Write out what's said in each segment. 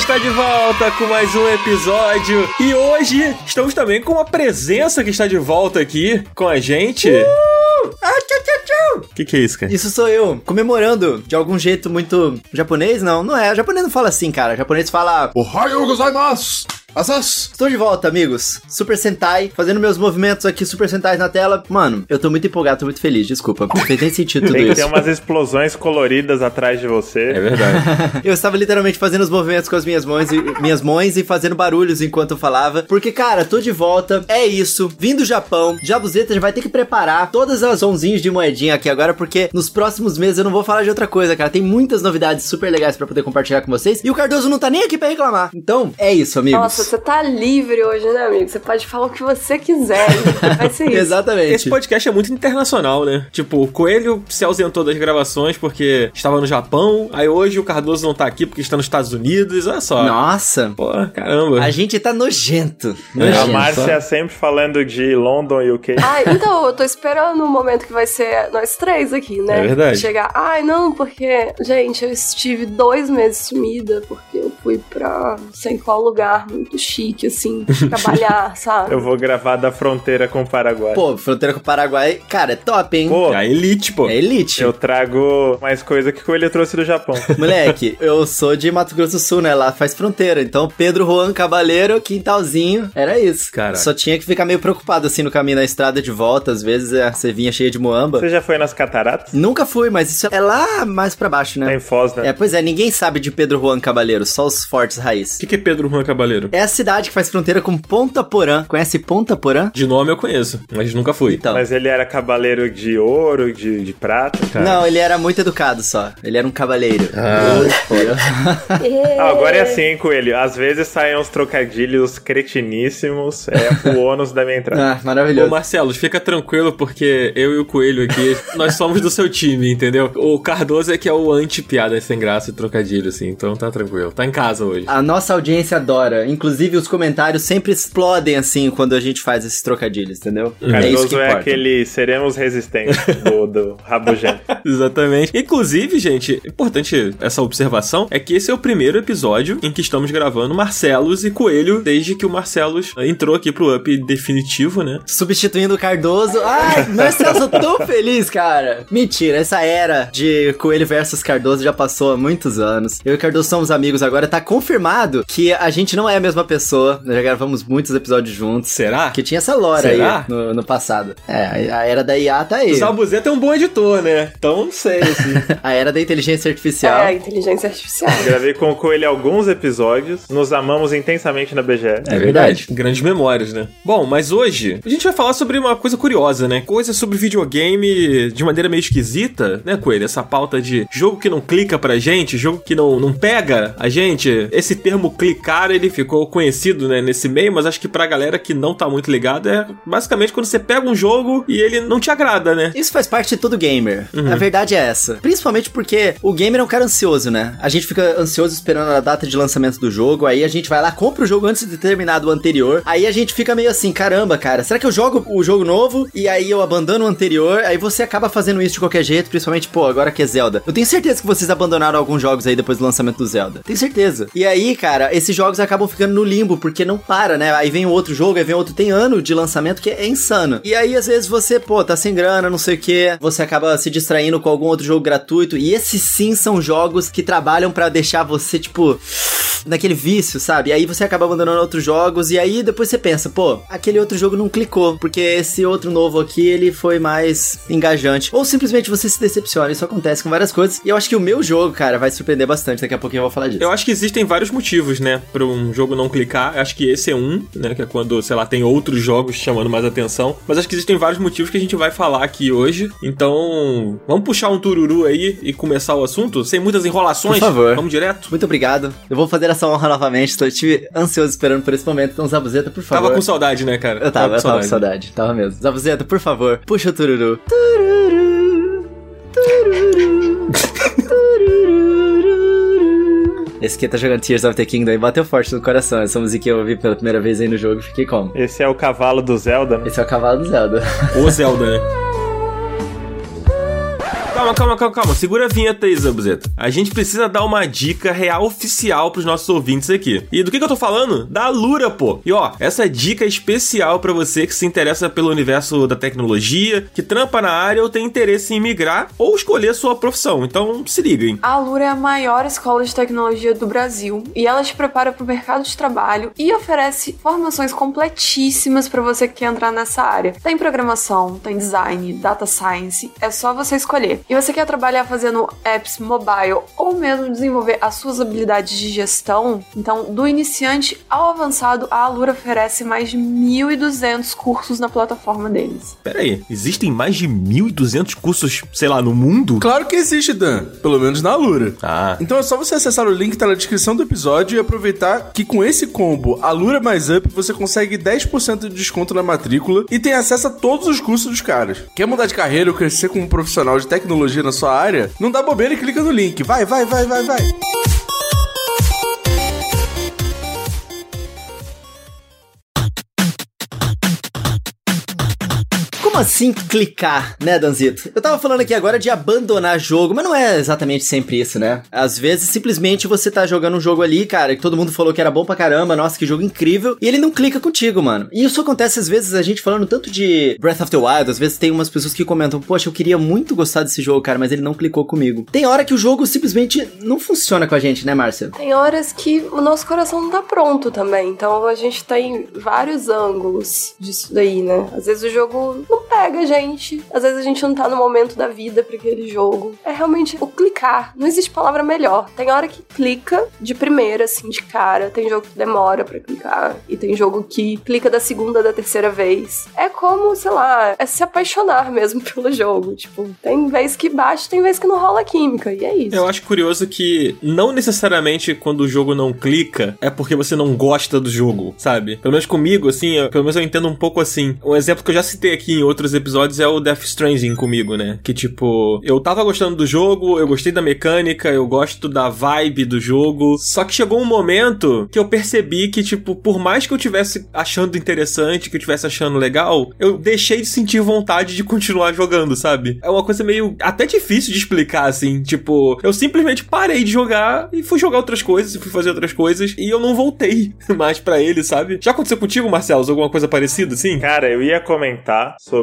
está de volta com mais um episódio. E hoje estamos também com uma presença que está de volta aqui com a gente. Uh! Ah, tchau, tchau, tchau! O que, que é isso, cara? Isso sou eu, comemorando de algum jeito muito japonês? Não, não é. O japonês não fala assim, cara. O japonês fala. Ohayou gozaimasu! Asas! Estou de volta, amigos. Super Sentai, fazendo meus movimentos aqui, Super Sentais na tela. Mano, eu tô muito empolgado, tô muito feliz, desculpa. Não fez nem sentido tudo Tem que ter isso. umas explosões coloridas atrás de você. É verdade. Eu estava literalmente fazendo os movimentos com as minhas mãos e minhas mãos e fazendo barulhos enquanto eu falava. Porque, cara, tô de volta. É isso. Vim do Japão. Jabuzeta já vai ter que preparar todas as onzinhas de moedinha aqui agora, porque nos próximos meses eu não vou falar de outra coisa, cara. Tem muitas novidades super legais pra poder compartilhar com vocês. E o Cardoso não tá nem aqui pra reclamar. Então, é isso, amigos. Nossa, você tá livre hoje, né, amigo? Você pode falar o que você quiser. Vai ser isso. Exatamente. Esse podcast é muito internacional, né? Tipo, o Coelho se ausentou das gravações porque estava no Japão. Aí hoje o Cardoso não tá aqui porque está nos Estados Unidos. Olha só. Nossa. Pô, caramba. A gente tá nojento. A Nojento. Márcia sempre falando de London e UK. Ai, então, eu tô esperando o momento que vai ser nós três aqui, né? É verdade. Chegar, ai, não, porque, gente, eu estive dois meses sumida, porque eu fui pra não sei qual lugar muito chique, assim, trabalhar, sabe? Eu vou gravar da fronteira com o Paraguai. Pô, fronteira com o Paraguai, cara, é top, hein? Pô, É a elite, pô. É elite. eu trago mais coisa que o Coelho trouxe do Japão. Moleque, eu sou de Mato Grosso do Sul, né? Lá faz fronteira. Então, Pedro Juan Cabaleiro, quintalzinho, era isso. Caraca. Só tinha que ficar meio preocupado assim no caminho na estrada de volta. Às vezes é, você vinha cheia de muamba. Você já foi nas cataratas? Nunca fui, mas isso é lá mais pra baixo, né? Tem Foz, né? É, pois é, ninguém sabe de Pedro Juan Cabaleiro, só os fortes raiz. O que, que é Pedro Juan Cabaleiro? É a cidade que faz fronteira com Ponta Porã. Conhece Ponta Porã? De nome eu conheço, mas nunca fui. Então. Mas ele era cavaleiro de ouro, de, de prata. Cara. Não, ele era muito educado só. Ele era um cavaleiro. Ah, agora é assim, hein, Coelho. Às vezes saem uns trocadilhos cretiníssimos. É o ônus da minha entrada. ah, Ô, maravilhoso. Marcelo, fica tranquilo porque eu e o Coelho aqui, nós somos do seu time, entendeu? O Cardoso é que é o anti-piada sem graça e trocadilho, assim, então tá tranquilo. Tá em casa hoje. A nossa audiência adora. Inclusive, os comentários sempre explodem assim quando a gente faz esses trocadilhos, entendeu? é isso Cardoso que é importa. aquele seremos resistentes do, do Rabugento. Exatamente. Inclusive, gente, importante essa observação é que esse é o primeiro episódio em que estamos gravando Marcelos e Coelho, desde que o Marcelos entrou aqui pro up definitivo, né? Substituindo o Cardoso. Ai, Marcelo, tão feliz, cara. Mentira, essa era de Coelho versus Cardoso já passou há muitos anos. Eu e o Cardoso somos amigos agora. Tá confirmado que a gente não é a mesma pessoa. Nós já gravamos muitos episódios juntos. Será? Que tinha essa lore Será? aí no, no passado. É, a a era da IA tá aí. O Zabuzeta é um bom editor, né? Então não sei, assim. A era da inteligência artificial. É, inteligência artificial. Gravei com o Coelho alguns episódios. Nos amamos intensamente na BGE. É verdade. Grandes memórias, né? Bom, mas hoje a gente vai falar sobre uma coisa curiosa, né? Coisa sobre videogame de maneira meio esquisita, né, Coelho? Essa pauta de jogo que não clica pra gente, jogo que não, não pega a gente. Esse termo clicar, ele ficou conhecido, né, nesse meio, mas acho que pra galera que não tá muito ligada, é basicamente quando você pega um jogo e ele não te agrada, né? Isso faz parte de todo gamer. Uhum. A verdade é essa. Principalmente porque o gamer é um cara ansioso, né? A gente fica ansioso esperando a data de lançamento do jogo, aí a gente vai lá, compra o jogo antes de terminar do anterior, aí a gente fica meio assim, caramba, cara, será que eu jogo o jogo novo e aí eu abandono o anterior? Aí você acaba fazendo isso de qualquer jeito, principalmente, pô, agora que é Zelda. Eu tenho certeza que vocês abandonaram alguns jogos aí depois do lançamento do Zelda. Tenho certeza. E aí, cara, esses jogos acabam ficando no limbo, porque não para, né? Aí vem outro jogo, aí vem outro. Tem ano de lançamento que é insano. E aí, às vezes, você, pô, tá sem grana, não sei o que, você acaba se distraindo com algum outro jogo gratuito. E esses sim são jogos que trabalham pra deixar você, tipo, naquele vício, sabe? E aí você acaba abandonando outros jogos. E aí depois você pensa, pô, aquele outro jogo não clicou, porque esse outro novo aqui ele foi mais engajante. Ou simplesmente você se decepciona. Isso acontece com várias coisas. E eu acho que o meu jogo, cara, vai surpreender bastante. Daqui a pouquinho eu vou falar disso. Eu acho que existem vários motivos, né, para um jogo não clicar. Acho que esse é um, né, que é quando, sei lá, tem outros jogos chamando mais atenção. Mas acho que existem vários motivos que a gente vai falar aqui hoje. Então, vamos puxar um tururu aí e começar o assunto, sem muitas enrolações. Por favor. Vamos direto. Muito obrigado. Eu vou fazer essa honra novamente. Estou estive ansioso esperando por esse momento. Então, Zabuzeta, por favor. Tava com saudade, né, cara? Eu tava, eu tava com saudade. Tava mesmo. Zabuzeta, por favor, puxa o tururu. Tururu. Tururu. Tururu. Esse aqui tá jogando Tears of the Kingdom e bateu forte no coração. Essa musiquinha eu ouvi pela primeira vez aí no jogo e fiquei como? Esse é o cavalo do Zelda, né? Esse é o cavalo do Zelda. O Zelda, né? Calma, calma, calma, calma. Segura a vinheta aí, Zambuzeta. A gente precisa dar uma dica real oficial pros nossos ouvintes aqui. E do que, que eu tô falando? Da Lura, pô. E ó, essa dica é especial para você que se interessa pelo universo da tecnologia, que trampa na área ou tem interesse em migrar ou escolher sua profissão. Então, se liguem. A Lura é a maior escola de tecnologia do Brasil e ela te prepara para o mercado de trabalho e oferece formações completíssimas para você que quer entrar nessa área. Tem programação, tem design, data science, é só você escolher. E você quer trabalhar fazendo apps mobile ou mesmo desenvolver as suas habilidades de gestão? Então, do iniciante ao avançado, a Alura oferece mais de 1.200 cursos na plataforma deles. Pera aí, existem mais de 1.200 cursos, sei lá, no mundo? Claro que existe, Dan. Pelo menos na Alura. Ah. Então é só você acessar o link que tá na descrição do episódio e aproveitar que com esse combo Alura mais Up você consegue 10% de desconto na matrícula e tem acesso a todos os cursos dos caras. Quer mudar de carreira ou crescer como profissional de tecnologia na sua área? Não dá bobeira e clica no link. Vai, vai, vai, vai, vai. Assim clicar, né, Danzito? Eu tava falando aqui agora de abandonar jogo, mas não é exatamente sempre isso, né? Às vezes, simplesmente você tá jogando um jogo ali, cara, que todo mundo falou que era bom pra caramba, nossa, que jogo incrível, e ele não clica contigo, mano. E isso acontece às vezes, a gente falando tanto de Breath of the Wild, às vezes tem umas pessoas que comentam, poxa, eu queria muito gostar desse jogo, cara, mas ele não clicou comigo. Tem hora que o jogo simplesmente não funciona com a gente, né, Márcia? Tem horas que o nosso coração não tá pronto também, então a gente tem vários ângulos disso daí, né? Às vezes o jogo não pega gente, às vezes a gente não tá no momento da vida pra aquele jogo. É realmente o clicar, não existe palavra melhor. Tem hora que clica de primeira, assim, de cara, tem jogo que demora pra clicar, e tem jogo que clica da segunda, da terceira vez. É como, sei lá, é se apaixonar mesmo pelo jogo. Tipo, tem vez que bate, tem vez que não rola química, e é isso. Eu acho curioso que não necessariamente quando o jogo não clica é porque você não gosta do jogo, sabe? Pelo menos comigo, assim, eu- pelo menos eu entendo um pouco assim. Um exemplo que eu já citei aqui em outros episódios é o Death Stranding comigo, né? Que tipo, eu tava gostando do jogo, eu gostei da mecânica, eu gosto da vibe do jogo. Só que chegou um momento que eu percebi que, tipo, por mais que eu tivesse achando interessante, que eu tivesse achando legal, eu deixei de sentir vontade de continuar jogando, sabe? É uma coisa meio até difícil de explicar, assim. Tipo, eu simplesmente parei de jogar e fui jogar outras coisas, fui fazer outras coisas, e eu não voltei mais pra ele, sabe? Já aconteceu contigo, Marcelo? Alguma coisa parecida, assim? Cara, eu ia comentar sobre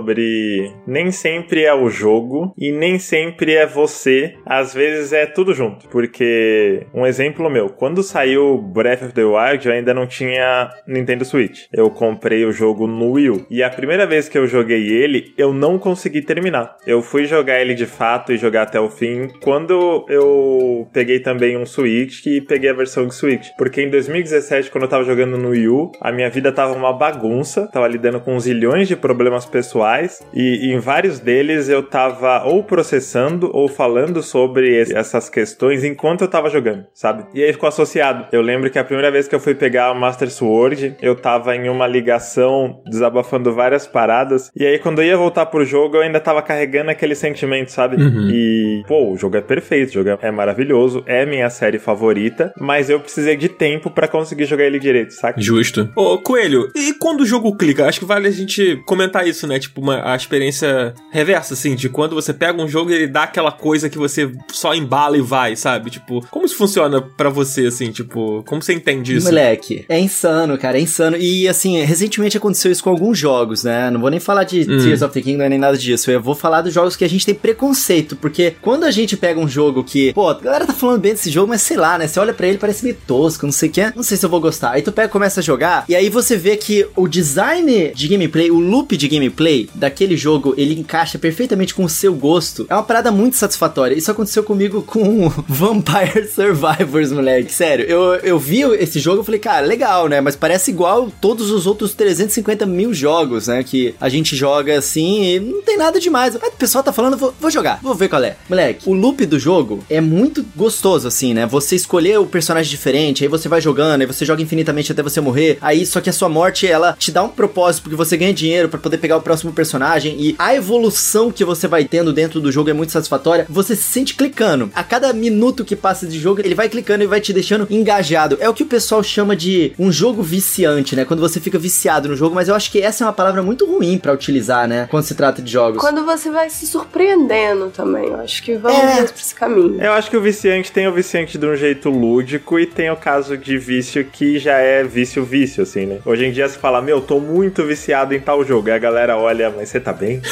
nem sempre é o jogo e nem sempre é você, às vezes é tudo junto. Porque, um exemplo meu, quando saiu Breath of the Wild, eu ainda não tinha Nintendo Switch. Eu comprei o jogo no Wii U. E a primeira vez que eu joguei ele, eu não consegui terminar. Eu fui jogar ele de fato e jogar até o fim quando eu peguei também um Switch e peguei a versão de Switch. Porque em 2017, quando eu tava jogando no Wii U, a minha vida tava uma bagunça, tava lidando com zilhões de problemas pessoais e, e em vários deles eu tava ou processando ou falando sobre es- essas questões enquanto eu tava jogando, sabe? E aí ficou associado. Eu lembro que a primeira vez que eu fui pegar o Master Sword, eu tava em uma ligação desabafando várias paradas e aí quando eu ia voltar pro jogo eu ainda tava carregando aquele sentimento, sabe? E, pô, o jogo é perfeito, o jogo é maravilhoso, é minha série favorita, mas eu precisei de tempo pra conseguir jogar ele direito, saca? Justo. Ô, Coelho, e quando o jogo clica? Acho que vale a gente comentar isso, né? Tipo, uma, a experiência reversa, assim, de quando você pega um jogo e ele dá aquela coisa que você só embala e vai, sabe? Tipo, como isso funciona pra você, assim? Tipo, como você entende isso? Moleque, é insano, cara, é insano. E assim, recentemente aconteceu isso com alguns jogos, né? Não vou nem falar de Hum. Tears of the Kingdom nem nada disso. Eu vou falar dos jogos que a gente tem preconceito. Porque quando a gente pega um jogo que, pô, a galera tá falando bem desse jogo, mas sei lá, né? Você olha pra ele, parece meio tosco, não sei o que. Não sei se eu vou gostar. Aí tu pega começa a jogar, e aí você vê que o design de gameplay, o loop de gameplay daquele jogo, ele encaixa perfeitamente com o seu gosto. É uma parada muito satisfatória. Isso aconteceu comigo com Vampire Survivors, moleque. Sério, eu, eu vi esse jogo e falei, cara, legal, né? Mas parece igual todos os outros 350 mil jogos, né? Que a gente joga assim e não tem nada demais. Mas o pessoal tá falando, vou, vou jogar, vou ver qual é. Moleque, o loop do jogo é muito gostoso, assim, né? Você escolher o personagem diferente, aí você vai jogando, aí você joga infinitamente até você morrer. Aí, só que a sua morte, ela te dá um propósito, porque você ganha dinheiro pra poder pegar o próximo personagem e a evolução que você vai tendo dentro do jogo é muito satisfatória, você se sente clicando. A cada minuto que passa de jogo, ele vai clicando e vai te deixando engajado. É o que o pessoal chama de um jogo viciante, né? Quando você fica viciado no jogo, mas eu acho que essa é uma palavra muito ruim para utilizar, né? Quando se trata de jogos. Quando você vai se surpreendendo também. Eu acho que vamos É. pra esse caminho. Eu acho que o viciante tem o viciante de um jeito lúdico e tem o caso de vício que já é vício-vício, assim, né? Hoje em dia você fala, meu, tô muito viciado em tal jogo. Aí a galera olha, mas você tá bem?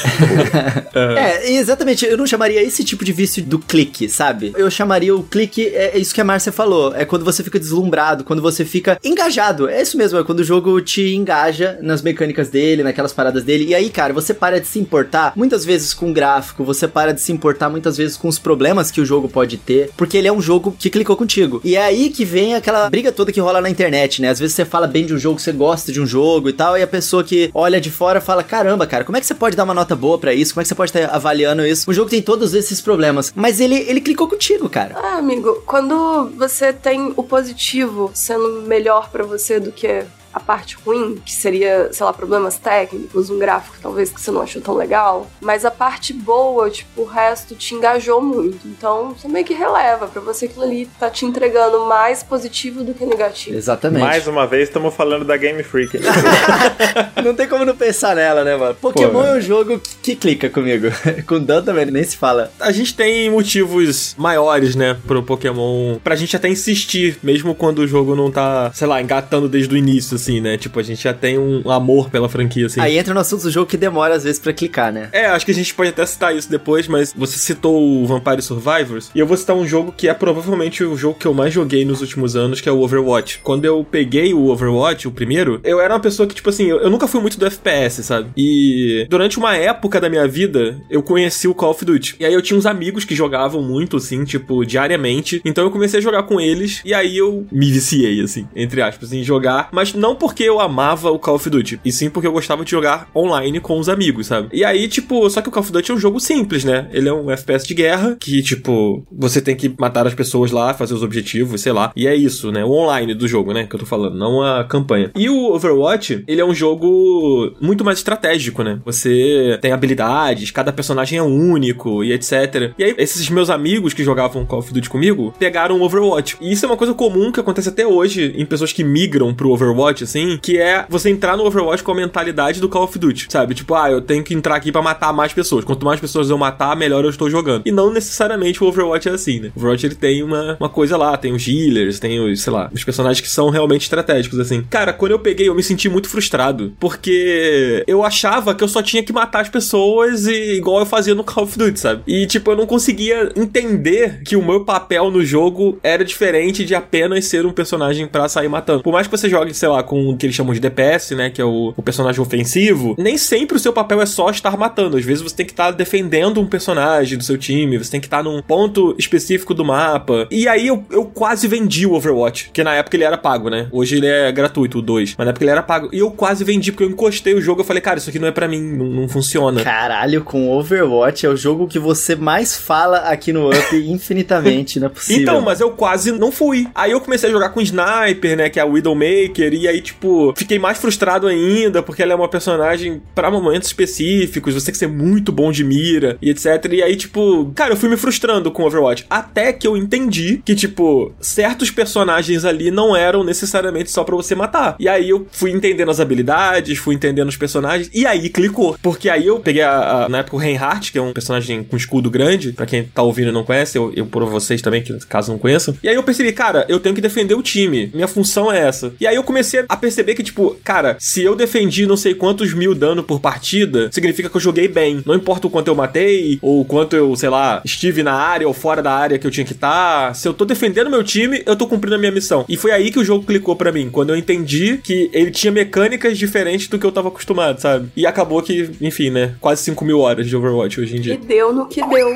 É, exatamente. Eu não chamaria esse tipo de vício do clique, sabe? Eu chamaria o clique, é, é isso que a Márcia falou. É quando você fica deslumbrado, quando você fica engajado. É isso mesmo, é quando o jogo te engaja nas mecânicas dele, naquelas paradas dele. E aí, cara, você para de se importar muitas vezes com o gráfico, você para de se importar muitas vezes com os problemas que o jogo pode ter, porque ele é um jogo que clicou contigo. E é aí que vem aquela briga toda que rola na internet, né? Às vezes você fala bem de um jogo, você gosta de um jogo e tal, e a pessoa que olha de fora fala: caramba, cara, como é que você pode dar uma nota boa pra isso? Como é que você pode estar avaliando isso? O jogo tem todos esses problemas, mas ele, ele clicou contigo, cara. Ah, amigo, quando você tem o positivo sendo melhor pra você do que a parte ruim, que seria, sei lá, problemas técnicos, um gráfico talvez que você não achou tão legal, mas a parte boa, tipo, o resto te engajou muito. Então, você meio que releva pra você aquilo ali tá te entregando mais positivo do que negativo. Exatamente. Mais uma vez, estamos falando da Game Freak. Não tem como não pensar nela, né, mano? Pokémon Pô. é um jogo que, que clica comigo. Com Dan também, nem se fala. A gente tem motivos maiores, né, pro Pokémon, pra gente até insistir, mesmo quando o jogo não tá, sei lá, engatando desde o início, assim, né? Tipo, a gente já tem um amor pela franquia, assim. Aí entra no assunto do jogo que demora às vezes pra clicar, né? É, acho que a gente pode até citar isso depois, mas você citou o Vampire Survivors, e eu vou citar um jogo que é provavelmente o jogo que eu mais joguei nos últimos anos, que é o Overwatch. Quando eu peguei o Overwatch, o primeiro, eu era uma pessoa que, tipo assim, eu, eu nunca fui muito do FPS, sabe? E durante uma época da minha vida, eu conheci o Call of Duty. E aí eu tinha uns amigos que jogavam muito, assim, tipo, diariamente. Então eu comecei a jogar com eles, e aí eu me viciei, assim, entre aspas, em jogar, mas não porque eu amava o Call of Duty, e sim porque eu gostava de jogar online com os amigos, sabe? E aí, tipo, só que o Call of Duty é um jogo simples, né? Ele é um FPS de guerra, que, tipo, você tem que matar as pessoas lá, fazer os objetivos, sei lá. E é isso, né? O online do jogo, né? Que eu tô falando, não a campanha. E o Overwatch, ele é um jogo muito mais estratégico, né? Você tem habilidades, cada personagem é único e etc. E aí, esses meus amigos que jogavam Call of Duty comigo pegaram o Overwatch. E isso é uma coisa comum que acontece até hoje em pessoas que migram pro Overwatch, assim, que é você entrar no Overwatch com a mentalidade do Call of Duty, sabe? Tipo, ah, eu tenho que entrar aqui pra matar mais pessoas. Quanto mais pessoas eu matar, melhor eu estou jogando. E não necessariamente o Overwatch é assim, né? O Overwatch ele tem uma, uma coisa lá, tem os healers, tem os, sei lá, os personagens que são realmente estratégicos, assim. Cara, quando eu peguei, eu me senti muito frustrado, porque eu achava que eu só tinha que matar as pessoas e igual eu fazia no Call of Duty, sabe? E tipo, eu não conseguia entender que o meu papel no jogo era diferente de apenas ser um personagem pra sair matando. Por mais que você jogue, sei lá, com o que eles chamam de DPS, né, que é o, o personagem ofensivo, nem sempre o seu papel é só estar matando. Às vezes você tem que estar defendendo um personagem do seu time, você tem que estar num ponto específico do mapa. E aí eu, eu quase vendi o Overwatch, que na época ele era pago, né? Hoje ele é gratuito, o 2, mas na época ele era pago. E eu quase vendi porque eu encostei o jogo, eu falei, cara, isso aqui não é pra mim, não, não funciona. Caralho, com Overwatch é o jogo que você mais fala aqui no Up infinitamente, não é possível. Então, mas eu quase não fui. Aí eu comecei a jogar com Sniper, né, que é a Widowmaker, e aí, tipo, fiquei mais frustrado ainda, porque ela é uma personagem pra momentos específicos, você tem que ser muito bom de mira, e etc. E aí, tipo, cara, eu fui me frustrando com Overwatch. Até que eu entendi que, tipo, certos personagens ali não eram necessariamente só pra você matar. E aí eu fui entendendo as habilidades, fui entendendo os personagens, e aí clicou. Porque aí eu peguei, a, a- na época, o Reinhardt, que é um personagem com escudo grande, pra quem tá ouvindo e não conhece, eu, eu por vocês também, que caso não conheçam. E aí eu percebi, cara, eu tenho que defender o time. Minha função é essa. E aí eu comecei a perceber que, tipo, cara, se eu defendi não sei quantos mil dano por partida, significa que eu joguei bem. Não importa o quanto eu matei, ou o quanto eu, sei lá, estive na área ou fora da área que eu tinha que estar. Se eu tô defendendo meu time, eu tô cumprindo a minha missão. E foi aí que o jogo clicou pra mim, quando eu entendi que ele tinha mecânicas diferentes do que eu tava acostumado, sabe? E acabou que, enfim, né? Quase 5 mil horas de Overwatch hoje em E dia. deu no que deu.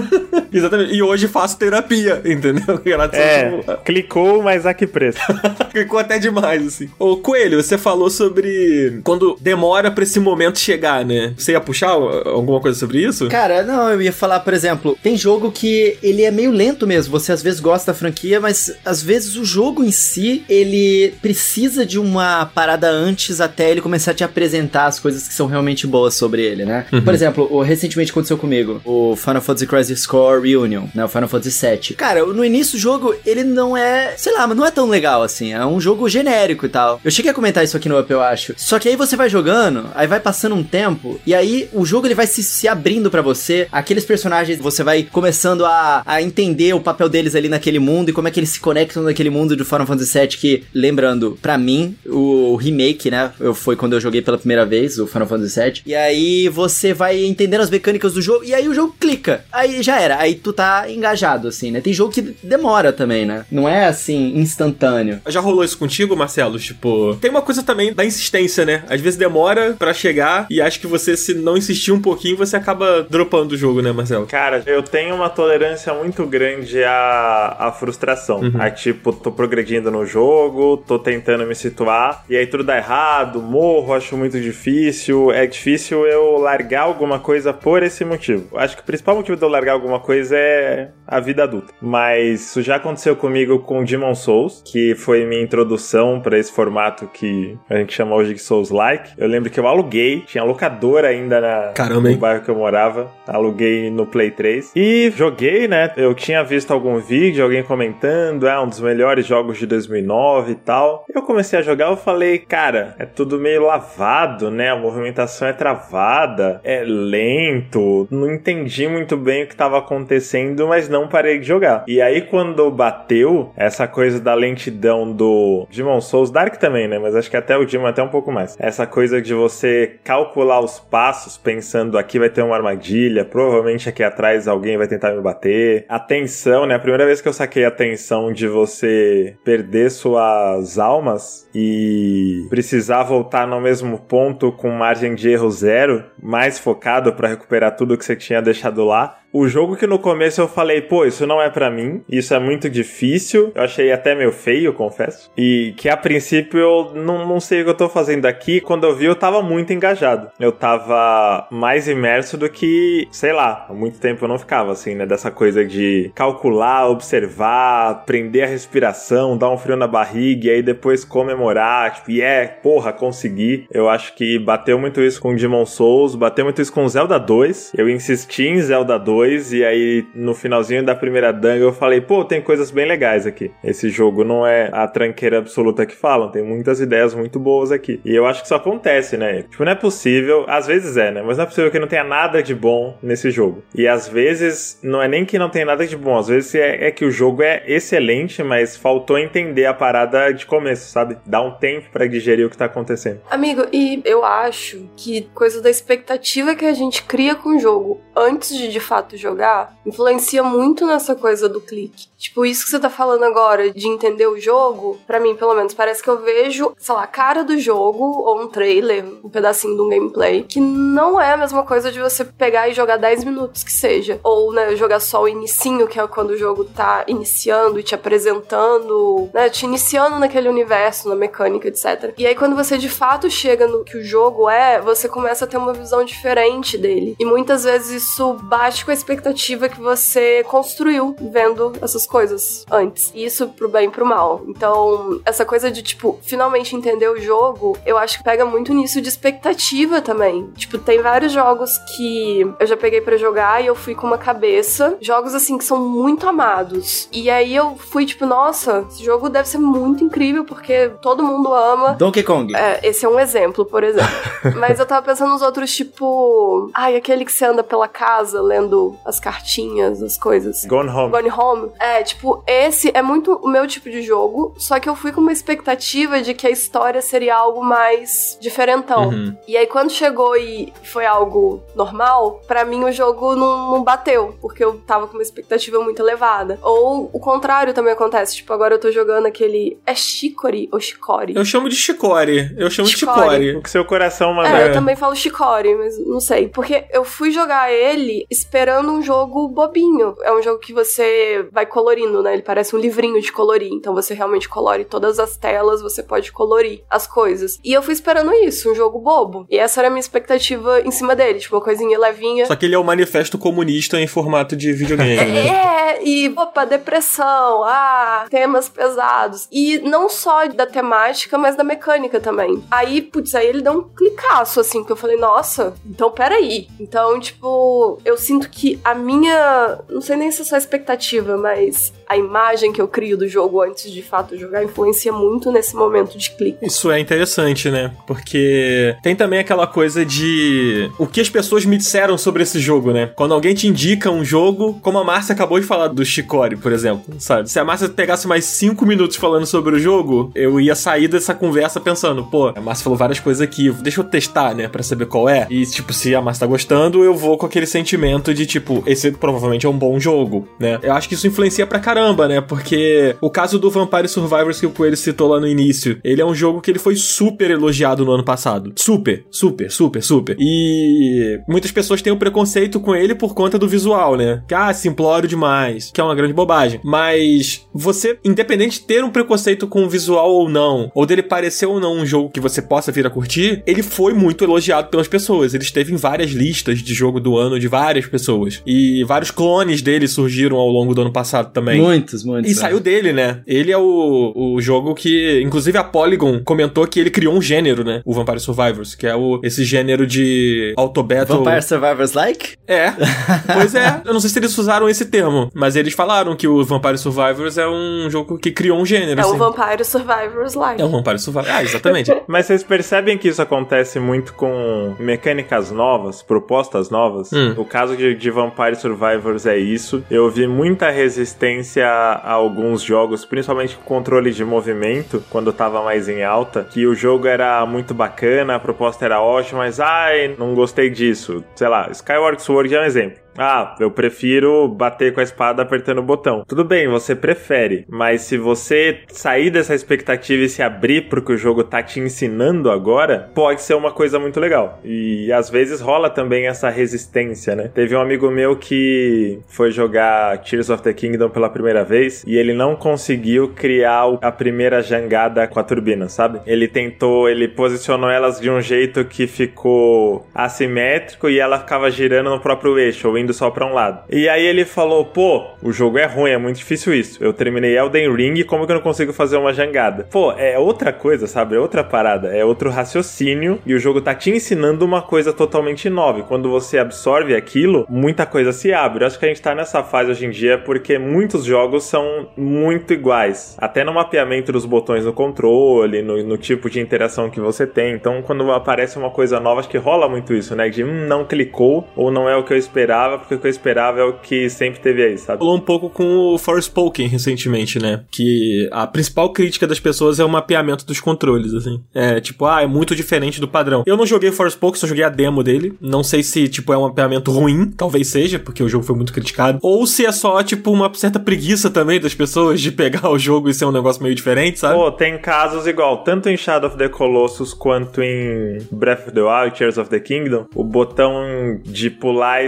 Exatamente. E hoje faço terapia, entendeu? É, tipo, clicou, mas a que preço? ficou até demais, assim. Ô, Coelho, você falou sobre quando demora pra esse momento chegar, né? Você ia puxar alguma coisa sobre isso? Cara, não, eu ia falar, por exemplo, tem jogo que ele é meio lento mesmo. Você às vezes gosta da franquia, mas às vezes o jogo em si, ele precisa de uma parada antes até ele começar a te apresentar as coisas que são realmente boas sobre ele, né? Uhum. Por exemplo, o, recentemente aconteceu comigo, o Final Fantasy Crisis Core Reunion, né? O Final Fantasy VII. Cara, no início do jogo, ele não é, sei lá, mas não é tão legal assim. É um jogo genérico e tal. Eu cheguei a comentar isso aqui no Up, eu acho. Só que aí você vai jogando, aí vai passando um tempo, e aí o jogo ele vai se, se abrindo pra você. Aqueles personagens, você vai começando a, a entender o papel deles ali naquele mundo e como é que eles se conectam naquele mundo do Final Fantasy VII, que, lembrando, pra mim, o remake, né? Eu, foi quando eu joguei pela primeira vez o Final Fantasy VII. E aí você vai entendendo as mecânicas do jogo, e aí o jogo clica. Aí já era, aí tu tá engajado, assim, né? Tem jogo que demora também, né? Não é assim, instantâneo. Já rolou isso contigo, Marcelo? Tipo, tem uma coisa também da insistência, né? Às vezes demora pra chegar e acho que você, se não insistir um pouquinho, você acaba dropando o jogo, né, Marcelo? Cara, eu tenho uma tolerância muito grande à, à frustração. Uhum. A tipo, tô progredindo no jogo, tô tentando me situar, e aí tudo dá errado, morro, acho muito difícil. É difícil eu largar alguma coisa por esse motivo. Acho que o principal motivo de eu largar alguma coisa é a vida adulta. Mas isso já aconteceu comigo com Demon Souls, que foi minha introdução para esse formato que a gente chama hoje de Souls-like. Eu lembro que eu aluguei, tinha locadora ainda na, Caramba, no bairro que eu morava. Aluguei no Play 3. E joguei, né? Eu tinha visto algum vídeo, alguém comentando, é um dos melhores jogos de 2009 e tal. Eu comecei a jogar, eu falei, cara, é tudo meio lavado, né? A movimentação é travada, é lento. Não entendi muito bem o que estava acontecendo, mas não parei de jogar. E aí, quando bateu essa coisa da lentidão do Demon Souls, Dark também, né? Mas acho que até o Demon até um pouco mais. Essa coisa de você calcular os passos, pensando aqui vai ter uma armadilha, provavelmente aqui atrás alguém vai tentar me bater. A tensão, né? A primeira vez que eu saquei a tensão de você perder suas almas e precisar voltar no mesmo ponto com margem de erro zero, mais focado para recuperar tudo que você tinha deixado lá. O jogo que no começo eu falei, pô, isso não é para mim, isso é muito difícil, eu achei até meio feio, confesso. E que a princípio eu não, não sei o que eu tô fazendo aqui, quando eu vi eu tava muito engajado. Eu tava mais imerso do que, sei lá, há muito tempo eu não ficava assim, né? Dessa coisa de calcular, observar, prender a respiração, dar um frio na barriga e aí depois comemorar, tipo, yeah, é, porra, consegui. Eu acho que bateu muito isso com Demon Souls, bateu muito isso com Zelda 2. Eu insisti em Zelda 2 e aí no finalzinho da primeira danga eu falei, pô, tem coisas bem legais aqui. Esse jogo não é a tranqueira absoluta que falam, tem muitas ideias muito boas aqui. E eu acho que isso acontece, né? Tipo, não é possível, às vezes é, né? Mas não é possível que não tenha nada de bom nesse jogo. E às vezes não é nem que não tem nada de bom, às vezes é, é que o jogo é excelente, mas faltou entender a parada de começo, sabe? Dá um tempo para digerir o que tá acontecendo. Amigo, e eu acho que coisa da expectativa que a gente cria com o jogo antes de de fato jogar influencia muito nessa coisa do clique. Tipo, isso que você tá falando agora de entender o jogo, para mim, pelo menos, parece que eu vejo, sei lá, a cara do jogo ou um trailer, um pedacinho de um gameplay, que não é a mesma coisa de você pegar e jogar 10 minutos que seja. Ou, né, jogar só o inicinho, que é quando o jogo tá iniciando e te apresentando, né, te iniciando naquele universo, na mecânica, etc. E aí, quando você de fato chega no que o jogo é, você começa a ter uma visão diferente dele. E muitas vezes isso bate com a expectativa que você construiu vendo essas coisas antes. Isso pro bem e pro mal. Então, essa coisa de, tipo, finalmente entender o jogo, eu acho que pega muito nisso de expectativa também. Tipo, tem vários jogos que eu já peguei para jogar e eu fui com uma cabeça. Jogos, assim, que são muito amados. E aí eu fui, tipo, nossa, esse jogo deve ser muito incrível porque todo mundo ama. Donkey Kong. É, esse é um exemplo, por exemplo. Mas eu tava pensando nos outros, tipo. Ai, aquele que você anda pela casa lendo as cartinhas, as coisas. Gone Home. Gone Home. É, tipo, esse é muito o meu tipo de jogo, só que eu fui com uma expectativa de que a história seria algo mais diferentão. Uhum. E aí, quando chegou e foi algo normal, pra mim o jogo não, não bateu, porque eu tava com uma expectativa muito elevada. Ou o contrário também acontece. Tipo, agora eu tô jogando aquele. É Chicory ou Chicory? Eu chamo de Chicory. Eu chamo de Chicory. Chicory. O que seu coração É, manda. eu também falo Chicory, mas não sei. Porque eu fui jogar ele esperando esperando um jogo bobinho. É um jogo que você vai colorindo, né? Ele parece um livrinho de colorir. Então você realmente colore todas as telas, você pode colorir as coisas. E eu fui esperando isso, um jogo bobo. E essa era a minha expectativa em cima dele, tipo, uma coisinha levinha. Só que ele é o manifesto comunista em formato de videogame, né? É, e opa, depressão, ah, temas pesados. E não só da temática, mas da mecânica também. Aí, putz, aí ele deu um clicaço, assim, que eu falei, nossa, então peraí. Então, tipo, eu sinto que a minha. Não sei nem se é só expectativa, mas a imagem que eu crio do jogo antes de fato jogar influencia muito nesse momento de clique. Isso é interessante, né? Porque tem também aquela coisa de o que as pessoas me disseram sobre esse jogo, né? Quando alguém te indica um jogo, como a Márcia acabou de falar do Chicory, por exemplo, sabe? Se a Márcia pegasse mais cinco minutos falando sobre o jogo, eu ia sair dessa conversa pensando, pô, a Márcia falou várias coisas aqui, deixa eu testar, né, pra saber qual é. E, tipo, se a Márcia tá gostando, eu vou com aquele sentimento de, tipo, esse provavelmente é um bom jogo, né? Eu acho que isso influencia pra caramba, né? Porque o caso do Vampire Survivors que o Coelho citou lá no início, ele é um jogo que ele foi super elogiado no ano passado. Super, super, super, super. E muitas pessoas têm um preconceito com ele por conta do visual, né? Que, ah, simplório demais, que é uma grande bobagem. Mas você, independente de ter um preconceito com o visual ou não, ou dele parecer ou não um jogo que você possa vir a curtir, ele foi muito elogiado pelas pessoas. Ele esteve em várias listas de jogo do ano de várias pessoas. E vários clones dele surgiram ao longo do ano passado também. Muitos, muitos. E né? saiu dele, né? Ele é o, o jogo que, inclusive, a Polygon comentou que ele criou um gênero, né? O Vampire Survivors, que é o, esse gênero de auto-battle. Vampire Survivors like? É. Pois é. Eu não sei se eles usaram esse termo, mas eles falaram que o Vampire Survivors é um jogo que criou um gênero. É assim. um Vampire Survivors Live. É um Vampire Survivors. Ah, exatamente. Mas vocês percebem que isso acontece muito com mecânicas novas, propostas novas? Hum. O caso de, de Vampire Survivors é isso. Eu vi muita resistência a alguns jogos, principalmente com controle de movimento, quando tava mais em alta, que o jogo era muito bacana, a proposta era ótima, mas ai, não gostei disso. Sei lá, Skyward Sword é um exemplo. Ah, eu prefiro bater com a espada apertando o botão. Tudo bem, você prefere, mas se você sair dessa expectativa e se abrir pro que o jogo tá te ensinando agora, pode ser uma coisa muito legal. E às vezes rola também essa resistência, né? Teve um amigo meu que foi jogar Tears of the Kingdom pela primeira vez e ele não conseguiu criar a primeira jangada com a turbina, sabe? Ele tentou, ele posicionou elas de um jeito que ficou assimétrico e ela ficava girando no próprio eixo, ou indo só pra um lado. E aí ele falou: pô, o jogo é ruim, é muito difícil isso. Eu terminei Elden Ring, como que eu não consigo fazer uma jangada? Pô, é outra coisa, sabe? É outra parada, é outro raciocínio e o jogo tá te ensinando uma coisa totalmente nova. E quando você absorve aquilo, muita coisa se abre. Eu acho que a gente tá nessa fase hoje em dia porque muitos jogos são muito iguais. Até no mapeamento dos botões no controle, no, no tipo de interação que você tem. Então, quando aparece uma coisa nova, acho que rola muito isso, né? De hum, não clicou ou não é o que eu esperava, porque o que eu esperava é o que sempre teve aí, sabe? Falou um pouco com o Forspoken recentemente, né? Que a principal crítica das pessoas é o mapeamento dos controles, assim. É, tipo, ah, é muito diferente do padrão. Eu não joguei Forspoken, só joguei a demo dele. Não sei se, tipo, é um mapeamento ruim, talvez seja, porque o jogo foi muito criticado. Ou se é só, tipo, uma certa preguiça também das pessoas de pegar o jogo e ser um negócio meio diferente, sabe? Pô, tem casos igual, tanto em Shadow of the Colossus quanto em Breath of the Wild, Tears of the Kingdom, o botão de pular e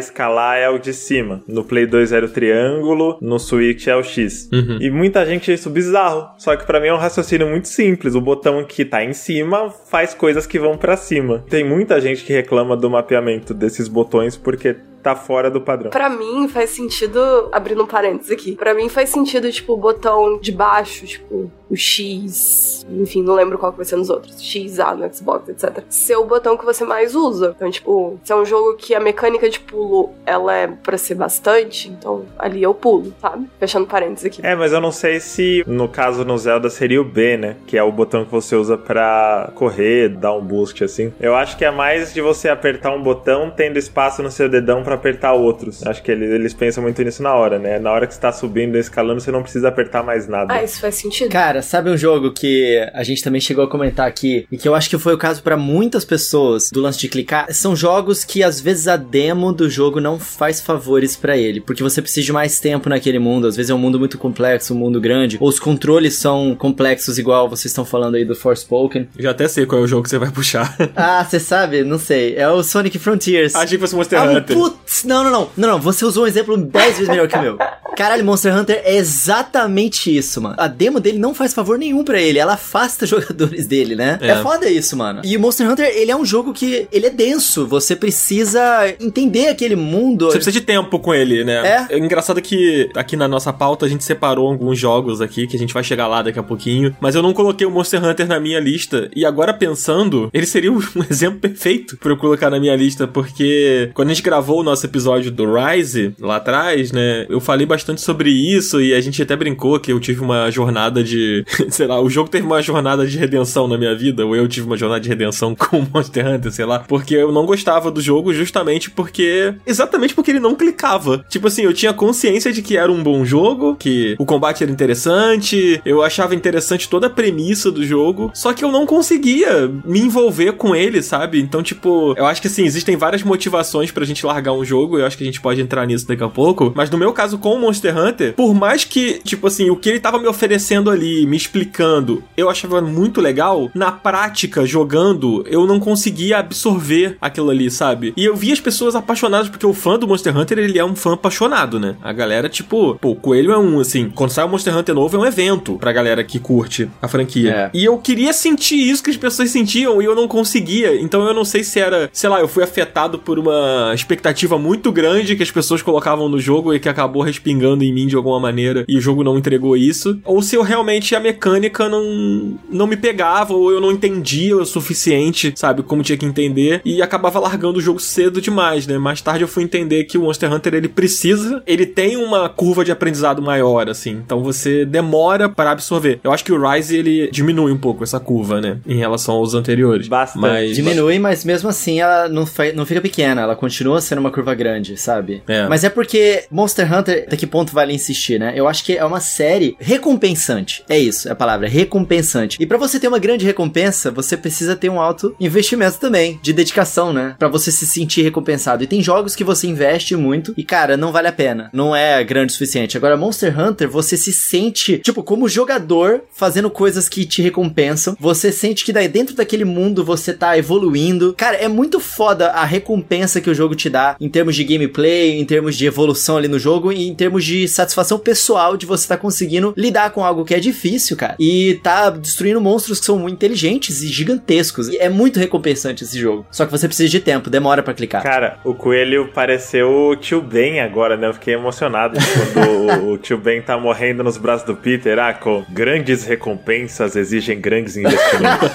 é o de cima. No Play 2 era o triângulo, no Switch é o X. Uhum. E muita gente acha isso bizarro. Só que pra mim é um raciocínio muito simples. O botão que tá em cima faz coisas que vão pra cima. Tem muita gente que reclama do mapeamento desses botões porque tá fora do padrão. Pra mim faz sentido, abrindo um parênteses aqui, pra mim faz sentido, tipo, o botão de baixo, tipo, o X, enfim, não lembro qual que vai ser nos outros, X, A no Xbox, etc. Ser o botão que você mais usa. Então, tipo, se é um jogo que a mecânica de pulo, ela é pra ser bastante, então ali eu pulo, sabe? Fechando parênteses aqui. É, mas eu não sei se no caso no Zelda seria o B, né? Que é o botão que você usa pra correr, dar um boost assim. Eu acho que é mais de você apertar um botão tendo espaço no seu dedão pra apertar outros. Acho que eles, eles pensam muito nisso na hora, né? Na hora que você tá subindo e escalando, você não precisa apertar mais nada. Ah, isso faz sentido. Cara, sabe um jogo que a gente também chegou a comentar aqui e que eu acho que foi o caso pra muitas pessoas do lance de clicar? São jogos que às vezes a demo do jogo não faz favores pra ele, porque você precisa de mais tempo naquele mundo, às vezes é um mundo muito complexo, um mundo grande, ou os controles são complexos igual vocês estão falando aí do Forspoken. Já até sei qual é o jogo que você vai puxar. ah, você sabe? Não sei. É o Sonic Frontiers. Achei que fosse Monster um Hunter. puta Não, não, não. Não, não. Você usou um exemplo 10 vezes melhor que o meu. Caralho, Monster Hunter é exatamente isso, mano. A demo dele não faz favor nenhum pra ele. Ela afasta jogadores dele, né? É. é foda isso, mano. E o Monster Hunter, ele é um jogo que ele é denso. Você precisa entender aquele mundo. Você precisa de tempo com ele, né? É. é engraçado que aqui na nossa pauta a gente separou alguns jogos aqui que a gente vai chegar lá daqui a pouquinho. Mas eu não coloquei o Monster Hunter na minha lista. E agora pensando, ele seria um exemplo perfeito pra eu colocar na minha lista. Porque quando a gente gravou o nosso episódio do Rise lá atrás, né? Eu falei bastante sobre isso e a gente até brincou que eu tive uma jornada de. sei lá, o jogo teve uma jornada de redenção na minha vida, ou eu tive uma jornada de redenção com Monster Hunter, sei lá. Porque eu não gostava do jogo justamente porque. Exatamente porque ele não clicava. Tipo assim, eu tinha consciência de que era um bom jogo, que o combate era interessante, eu achava interessante toda a premissa do jogo, só que eu não conseguia me envolver com ele, sabe? Então, tipo, eu acho que assim, existem várias motivações pra gente largar um jogo, eu acho que a gente pode entrar nisso daqui a pouco, mas no meu caso com o Monster Hunter, por mais que, tipo assim, o que ele tava me oferecendo ali, me explicando, eu achava muito legal, na prática, jogando, eu não conseguia absorver aquilo ali, sabe? E eu vi as pessoas apaixonadas, porque o fã do Monster Hunter, ele é um fã apaixonado, né? A galera, tipo, pô, o Coelho é um, assim, quando sai o Monster Hunter novo, é um evento pra galera que curte a franquia. É. E eu queria sentir isso que as pessoas sentiam e eu não conseguia. Então eu não sei se era, sei lá, eu fui afetado por uma expectativa muito grande que as pessoas colocavam no jogo e que acabou respingando em mim de alguma maneira e o jogo não entregou isso, ou se eu realmente a mecânica não não me pegava ou eu não entendia o suficiente, sabe, como tinha que entender e acabava largando o jogo cedo demais, né? Mais tarde eu fui entender que o Monster Hunter ele precisa, ele tem uma curva de aprendizado maior assim, então você demora para absorver. Eu acho que o Rise ele diminui um pouco essa curva, né, em relação aos anteriores. Bastante. Mas... Diminui, mas mesmo assim ela não, não fica pequena, ela continua sendo uma curva grande, sabe? É. Mas é porque Monster Hunter, até que ponto vale insistir, né? Eu acho que é uma série recompensante. É isso, é a palavra, recompensante. E para você ter uma grande recompensa, você precisa ter um alto investimento também, de dedicação, né? Para você se sentir recompensado. E tem jogos que você investe muito e, cara, não vale a pena. Não é grande o suficiente. Agora, Monster Hunter, você se sente, tipo, como jogador, fazendo coisas que te recompensam. Você sente que daí dentro daquele mundo você tá evoluindo. Cara, é muito foda a recompensa que o jogo te dá em termos de gameplay, em termos de evolução ali no jogo e em termos de satisfação pessoal de você tá conseguindo lidar com algo que é difícil, cara. E tá destruindo monstros que são muito inteligentes e gigantescos. E é muito recompensante esse jogo. Só que você precisa de tempo, demora para clicar. Cara, o coelho pareceu o tio Ben agora, né? Eu fiquei emocionado quando o tio Ben tá morrendo nos braços do Peter. Ah, com grandes recompensas exigem grandes investimentos.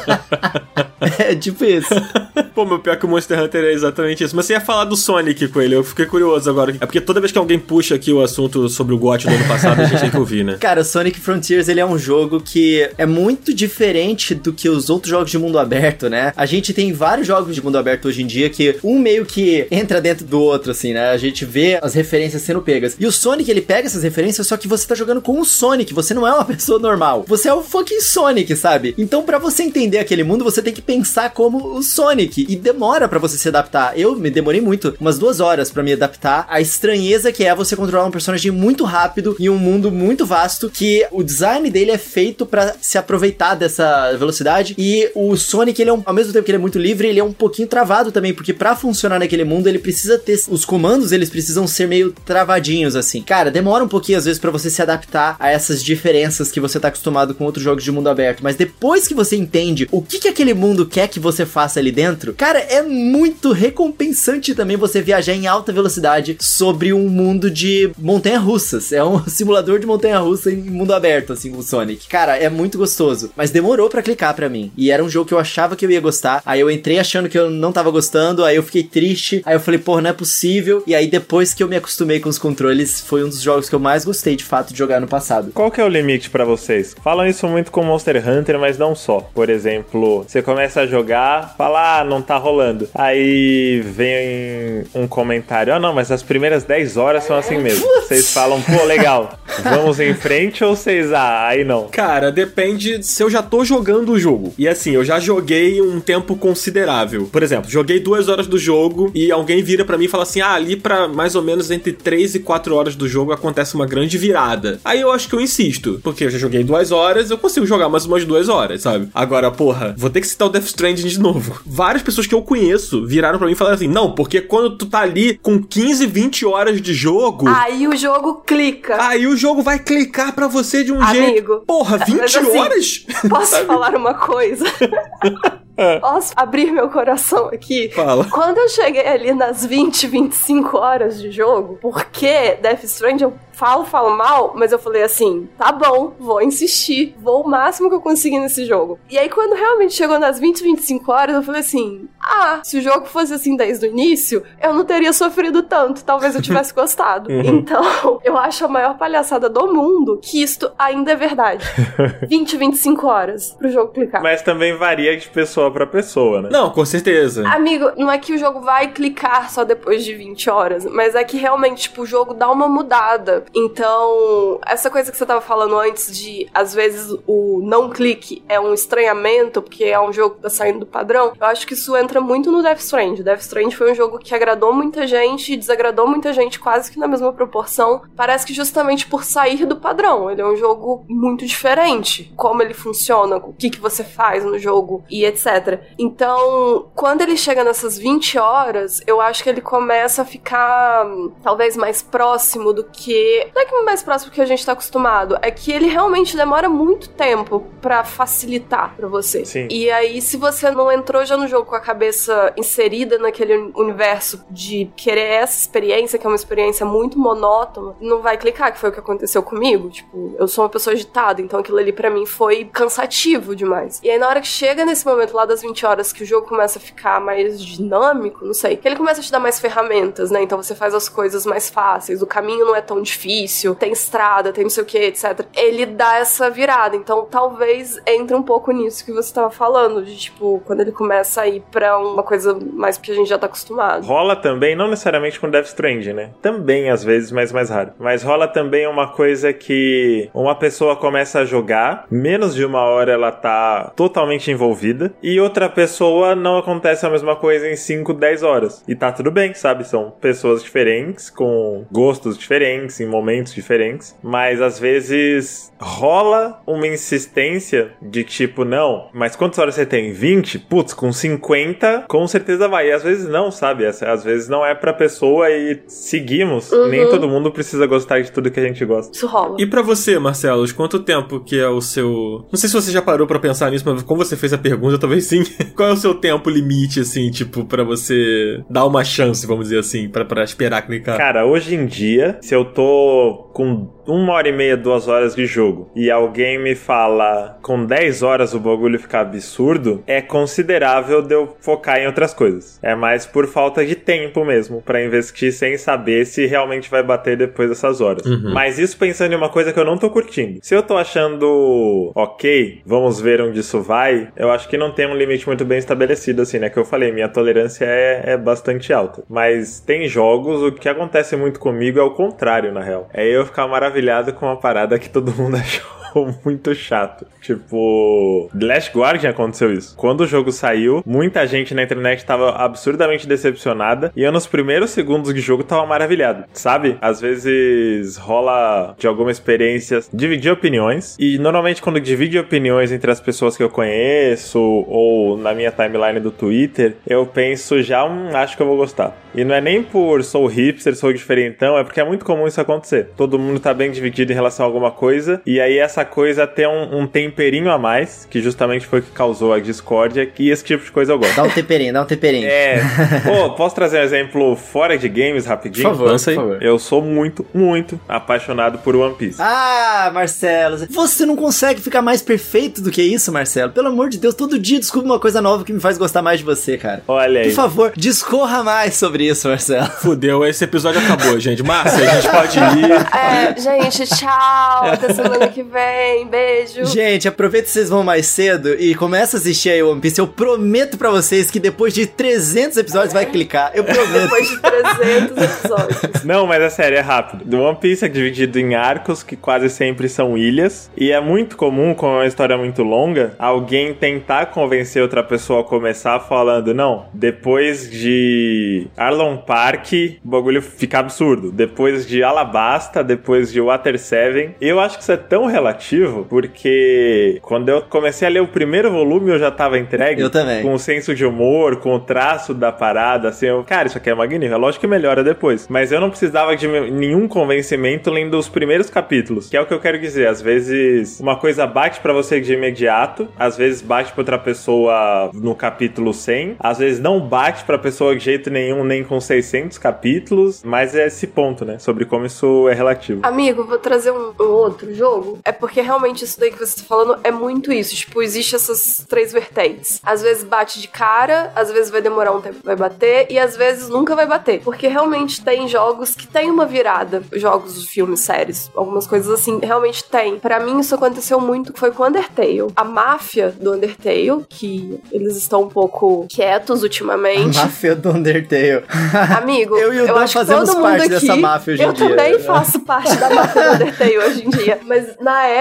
é tipo isso. Pô, meu pior que o Monster Hunter é exatamente isso. Mas você ia falar do Sonic com ele, eu fiquei curioso agora. É porque toda vez que alguém puxa aqui o assunto sobre o GOT do ano passado, a gente tem que ouvir, né? Cara, o Sonic Frontiers, ele é um jogo que é muito diferente do que os outros jogos de mundo aberto, né? A gente tem vários jogos de mundo aberto hoje em dia que um meio que entra dentro do outro, assim, né? A gente vê as referências sendo pegas. E o Sonic, ele pega essas referências, só que você tá jogando com o Sonic, você não é uma pessoa normal. Você é o fucking Sonic, sabe? Então, para você entender aquele mundo, você tem que pensar como o Sonic. E demora para você se adaptar. Eu me demorei muito, umas duas horas para me adaptar à estranheza que é você controlar um personagem muito rápido em um mundo muito vasto que o design dele é feito para se aproveitar dessa velocidade e o Sonic ele é um, ao mesmo tempo que ele é muito livre, ele é um pouquinho travado também, porque para funcionar naquele mundo ele precisa ter os comandos, eles precisam ser meio travadinhos assim. Cara, demora um pouquinho às vezes para você se adaptar a essas diferenças que você tá acostumado com outros jogos de mundo aberto, mas depois que você entende o que que aquele mundo quer que você faça ali dentro, cara, é muito recompensante também você viajar em alta velocidade sobre um mundo de montanha-russas. É um simulador de montanha-russa em mundo aberto, assim, com o Sonic. Cara, é muito gostoso. Mas demorou para clicar para mim. E era um jogo que eu achava que eu ia gostar. Aí eu entrei achando que eu não tava gostando. Aí eu fiquei triste. Aí eu falei, pô, não é possível. E aí depois que eu me acostumei com os controles, foi um dos jogos que eu mais gostei de fato de jogar no passado. Qual que é o limite para vocês? Falam isso muito com Monster Hunter, mas não só. Por exemplo, você começa a jogar, fala, ah, não tá rolando. Aí vem um comentário: Ah, não, mas as primeiras 10 horas são assim mesmo. Vocês falam, pô, legal, vamos em frente ou vocês, ah, aí não? Cara, depende se eu já tô jogando o jogo. E assim, eu já joguei um tempo considerável. Por exemplo, joguei duas horas do jogo e alguém vira para mim e fala assim: ah, ali pra mais ou menos entre 3 e 4 horas do jogo acontece uma grande virada. Aí eu acho que eu insisto, porque eu já joguei duas horas, eu consigo jogar mais umas duas horas, sabe? Agora, porra, vou ter que citar o Death Stranding de novo. Várias pessoas que eu conheço viraram pra mim e falaram assim: não, porque quando tu tá ali com 15, 20 horas de jogo. Aí o jogo clica. Aí o jogo vai clicar pra você de um Amigo, jeito. Porra, 20 mas assim, horas? Posso falar uma coisa? Posso abrir meu coração aqui? Fala. Quando eu cheguei ali nas 20, 25 horas de jogo, porque Death Stranding eu falo, falo mal, mas eu falei assim: tá bom, vou insistir, vou o máximo que eu conseguir nesse jogo. E aí, quando realmente chegou nas 20, 25 horas, eu falei assim: ah, se o jogo fosse assim desde o início, eu não teria sofrido tanto, talvez eu tivesse gostado. Então, eu acho a maior palhaçada do mundo que isto ainda é verdade. 20, 25 horas pro jogo clicar. Mas também varia de pessoa pra pessoa, né? Não, com certeza. Amigo, não é que o jogo vai clicar só depois de 20 horas, mas é que realmente, tipo, o jogo dá uma mudada. Então, essa coisa que você tava falando antes de, às vezes, o não clique é um estranhamento, porque é um jogo que tá saindo do padrão, eu acho que isso entra muito no Death Stranding. Death Stranding foi um jogo que agradou muita gente e desagradou muita gente quase que na mesma proporção. Parece que justamente por sair do padrão. Ele é um jogo muito diferente. Como ele funciona, o que, que você faz no jogo e etc. Então, quando ele chega nessas 20 horas, eu acho que ele começa a ficar hum, talvez mais próximo do que. Não é que mais próximo do que a gente tá acostumado, é que ele realmente demora muito tempo pra facilitar pra você. Sim. E aí, se você não entrou já no jogo com a cabeça inserida naquele universo de querer essa experiência, que é uma experiência muito monótona, não vai clicar, que foi o que aconteceu comigo. Tipo, eu sou uma pessoa agitada, então aquilo ali pra mim foi cansativo demais. E aí, na hora que chega nesse momento lá das 20 horas que o jogo começa a ficar mais dinâmico, não sei, que ele começa a te dar mais ferramentas, né? Então você faz as coisas mais fáceis, o caminho não é tão difícil, tem estrada, tem não sei o que, etc. Ele dá essa virada. Então talvez entre um pouco nisso que você tava falando, de tipo, quando ele começa a ir pra uma coisa mais que a gente já tá acostumado. Rola também, não necessariamente com Death Stranding, né? Também às vezes, mas mais raro. Mas rola também uma coisa que uma pessoa começa a jogar, menos de uma hora ela tá totalmente envolvida, e outra pessoa não acontece a mesma coisa em 5, 10 horas. E tá tudo bem, sabe? São pessoas diferentes, com gostos diferentes, em momentos diferentes, mas às vezes rola uma insistência de tipo, não, mas quantas horas você tem? 20? Putz, com 50, com certeza vai. E às vezes não, sabe? Às às vezes não é pra pessoa e seguimos. Uhum. Nem todo mundo precisa gostar de tudo que a gente gosta. Isso rola. E pra você, Marcelo, quanto tempo que é o seu. Não sei se você já parou pra pensar nisso, mas como você fez a pergunta, talvez sim. Qual é o seu tempo limite, assim, tipo, pra você dar uma chance, vamos dizer assim, pra esperar clicar? Cara, hoje em dia, se eu tô com uma hora e meia, duas horas de jogo e alguém me fala com 10 horas o bagulho ficar absurdo, é considerável de eu focar em outras coisas. É mais por falta de tempo mesmo pra investir sem saber se realmente vai bater depois dessas horas. Uhum. Mas isso pensando em uma coisa que eu não tô curtindo. Se eu tô achando ok, vamos ver onde isso vai, eu acho que não tem um limite muito bem estabelecido, assim, né? Que eu falei, minha tolerância é, é bastante alta. Mas tem jogos, o que acontece muito comigo é o contrário, na real. É eu ficar maravilhado com uma parada que todo mundo achou muito chato. Tipo, The Last Guardian aconteceu isso. Quando o jogo saiu, muita gente na internet tava absurdamente decepcionada e eu nos primeiros segundos de jogo tava maravilhado, sabe? Às vezes rola de alguma experiência dividir opiniões e normalmente quando divide opiniões entre as pessoas que eu conheço ou na minha timeline do Twitter, eu penso já, hum, acho que eu vou gostar. E não é nem por sou hipster, sou diferentão, é porque é muito comum isso acontecer. Todo mundo tá bem dividido em relação a alguma coisa e aí essa coisa tem um, um temperinho a mais, que justamente foi o que causou a discórdia, e esse tipo de coisa eu gosto. Dá um temperinho, dá um temperinho. É. Pô, posso trazer um exemplo fora de games rapidinho? Por favor, lança aí. por favor. Eu sou muito, muito apaixonado por One Piece. Ah, Marcelo, você não consegue ficar mais perfeito do que isso, Marcelo. Pelo amor de Deus, todo dia descubro uma coisa nova que me faz gostar mais de você, cara. Olha aí. Por favor, discorra mais sobre isso, Marcelo. Fudeu, esse episódio acabou, gente. Márcia, a gente pode ir. É, gente, tchau. Até semana que vem. Beijo. Gente, aproveita que vocês vão mais cedo e começa a assistir aí One Piece. Eu prometo pra vocês que depois de 300 episódios vai clicar. Eu prometo. Depois de 300 episódios. Não, mas é sério, é rápido. The One Piece é dividido em arcos que quase sempre são ilhas. E é muito comum, como é uma história muito longa, alguém tentar convencer outra pessoa a começar falando: não, depois de Arlon Park, o bagulho fica absurdo. Depois de Alabasta, depois de Water Seven. Eu acho que isso é tão relativo relativo, porque quando eu comecei a ler o primeiro volume, eu já tava entregue. Eu também. Com o senso de humor, com o traço da parada, assim, eu, cara, isso aqui é magnífico. É lógico que melhora depois. Mas eu não precisava de nenhum convencimento lendo os primeiros capítulos, que é o que eu quero dizer. Às vezes, uma coisa bate para você de imediato, às vezes bate pra outra pessoa no capítulo 100, às vezes não bate pra pessoa de jeito nenhum, nem com 600 capítulos, mas é esse ponto, né, sobre como isso é relativo. Amigo, vou trazer um, um outro jogo. É porque realmente isso daí que você tá falando é muito isso. Tipo, existe essas três vertentes. Às vezes bate de cara, às vezes vai demorar um tempo vai bater, e às vezes nunca vai bater. Porque realmente tem jogos que tem uma virada. Jogos, filmes, séries, algumas coisas assim, realmente tem. Para mim, isso aconteceu muito, foi com Undertale. A máfia do Undertale, que eles estão um pouco quietos ultimamente. A máfia do Undertale. Amigo, Eu e o eu Dan fazemos parte aqui, dessa máfia hoje em eu dia. também faço parte da máfia do Undertale hoje em dia. Mas na época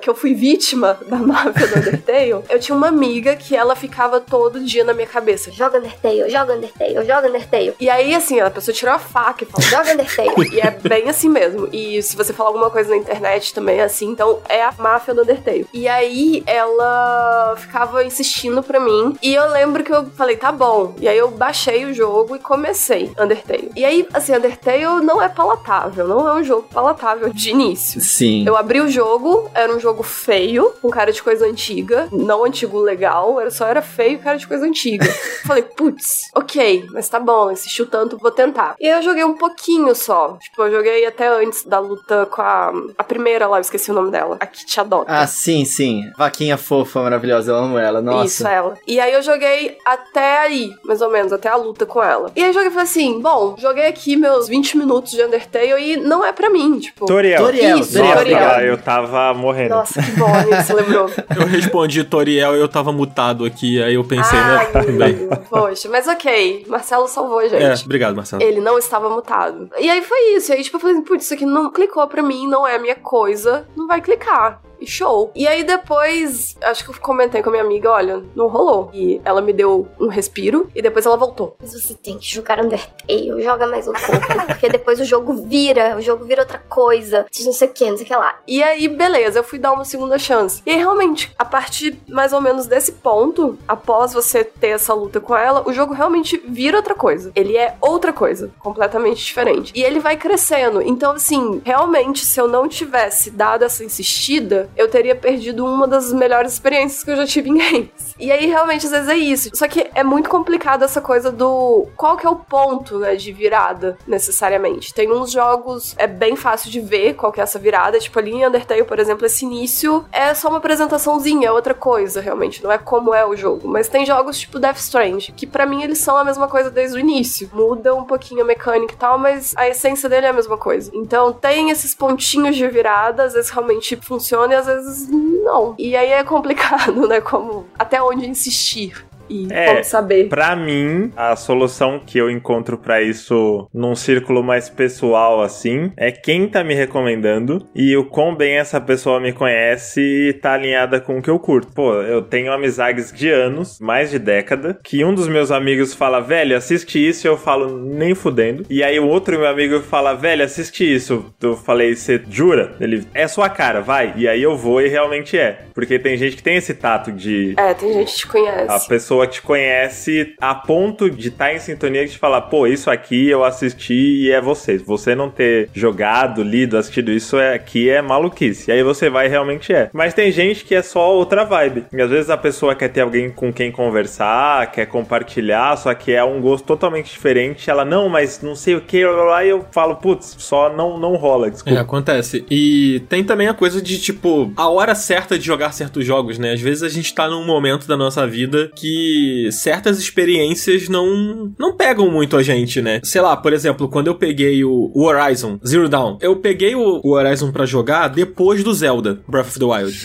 que eu fui vítima da máfia do Undertale, eu tinha uma amiga que ela ficava todo dia na minha cabeça. Joga Undertale, joga Undertale, joga Undertale. E aí, assim, a pessoa tirou a faca e falou, Joga Undertale. e é bem assim mesmo. E se você falar alguma coisa na internet também é assim. Então é a máfia do Undertale. E aí ela ficava insistindo pra mim. E eu lembro que eu falei, tá bom. E aí eu baixei o jogo e comecei Undertale. E aí, assim, Undertale não é palatável. Não é um jogo palatável de início. Sim. Eu abri o jogo, era um jogo feio, com cara de coisa antiga. Não antigo legal, era só era feio, cara de coisa antiga. Falei, putz, ok, mas tá bom, insistiu tanto, vou tentar. E aí eu joguei um pouquinho só. Tipo, eu joguei até antes da luta com a, a primeira lá, eu esqueci o nome dela. A te adota. Ah, sim, sim. Vaquinha fofa, maravilhosa, eu amo ela. Nossa. Isso, ela. E aí eu joguei até aí, mais ou menos, até a luta com ela. E aí eu joguei e falei assim, bom, joguei aqui meus 20 minutos de Undertale e não é pra mim, tipo... Toriel. Toriel, Isso, Toriel. Nossa, Toriel. eu tava morrendo. Nossa, que bom, amigo, você lembrou. Eu respondi Toriel e eu tava mutado aqui, aí eu pensei, Ai, né? Bem. amigo, poxa, mas ok, Marcelo salvou a gente. É, obrigado, Marcelo. Ele não estava mutado. E aí foi isso. E aí, tipo, eu falei, putz, isso aqui não clicou pra mim, não é a minha coisa, não vai clicar. E show. E aí depois, acho que eu comentei com a minha amiga, olha, não rolou. E ela me deu um respiro e depois ela voltou. Mas você tem que jogar Undertale, joga mais um pouco. Porque depois o jogo vira, o jogo vira outra coisa. Não sei o que, não sei o que lá. E aí, beleza, eu fui dar uma segunda chance. E aí, realmente, a partir mais ou menos desse ponto, após você ter essa luta com ela, o jogo realmente vira outra coisa. Ele é outra coisa, completamente diferente. E ele vai crescendo. Então, assim, realmente, se eu não tivesse dado essa insistida, eu teria perdido uma das melhores experiências que eu já tive em games. E aí, realmente, às vezes é isso. Só que é muito complicado essa coisa do qual que é o ponto, né, de virada, necessariamente. Tem uns jogos, é bem fácil de ver qual que é essa virada. Tipo, ali em Undertale, por exemplo, esse início é só uma apresentaçãozinha, é outra coisa, realmente. Não é como é o jogo. Mas tem jogos tipo Death Strange, que pra mim eles são a mesma coisa desde o início. Muda um pouquinho a mecânica e tal, mas a essência dele é a mesma coisa. Então tem esses pontinhos de virada, às vezes realmente funciona às vezes não. E aí é complicado, né? Como até onde insistir. E É, como saber. Pra mim, a solução que eu encontro pra isso num círculo mais pessoal assim é quem tá me recomendando e o quão bem essa pessoa me conhece e tá alinhada com o que eu curto. Pô, eu tenho amizades de anos, mais de década, que um dos meus amigos fala, velho, assiste isso, e eu falo, nem fudendo. E aí o outro meu amigo fala, velho, assiste isso. Eu falei, você jura? Ele, é sua cara, vai. E aí eu vou e realmente é. Porque tem gente que tem esse tato de É, tem gente que te conhece. a pessoa te conhece a ponto de estar em sintonia e de falar, pô, isso aqui eu assisti e é você. Você não ter jogado, lido, assistido isso é, aqui é maluquice. E aí você vai realmente é. Mas tem gente que é só outra vibe. E às vezes a pessoa quer ter alguém com quem conversar, quer compartilhar, só que é um gosto totalmente diferente. Ela, não, mas não sei o que, lá eu falo, putz, só não, não rola, É, desculpa. acontece. E tem também a coisa de, tipo, a hora certa de jogar certos jogos, né? Às vezes a gente tá num momento da nossa vida que certas experiências não, não pegam muito a gente, né? Sei lá, por exemplo, quando eu peguei o, o Horizon Zero Dawn, eu peguei o, o Horizon pra jogar depois do Zelda Breath of the Wild.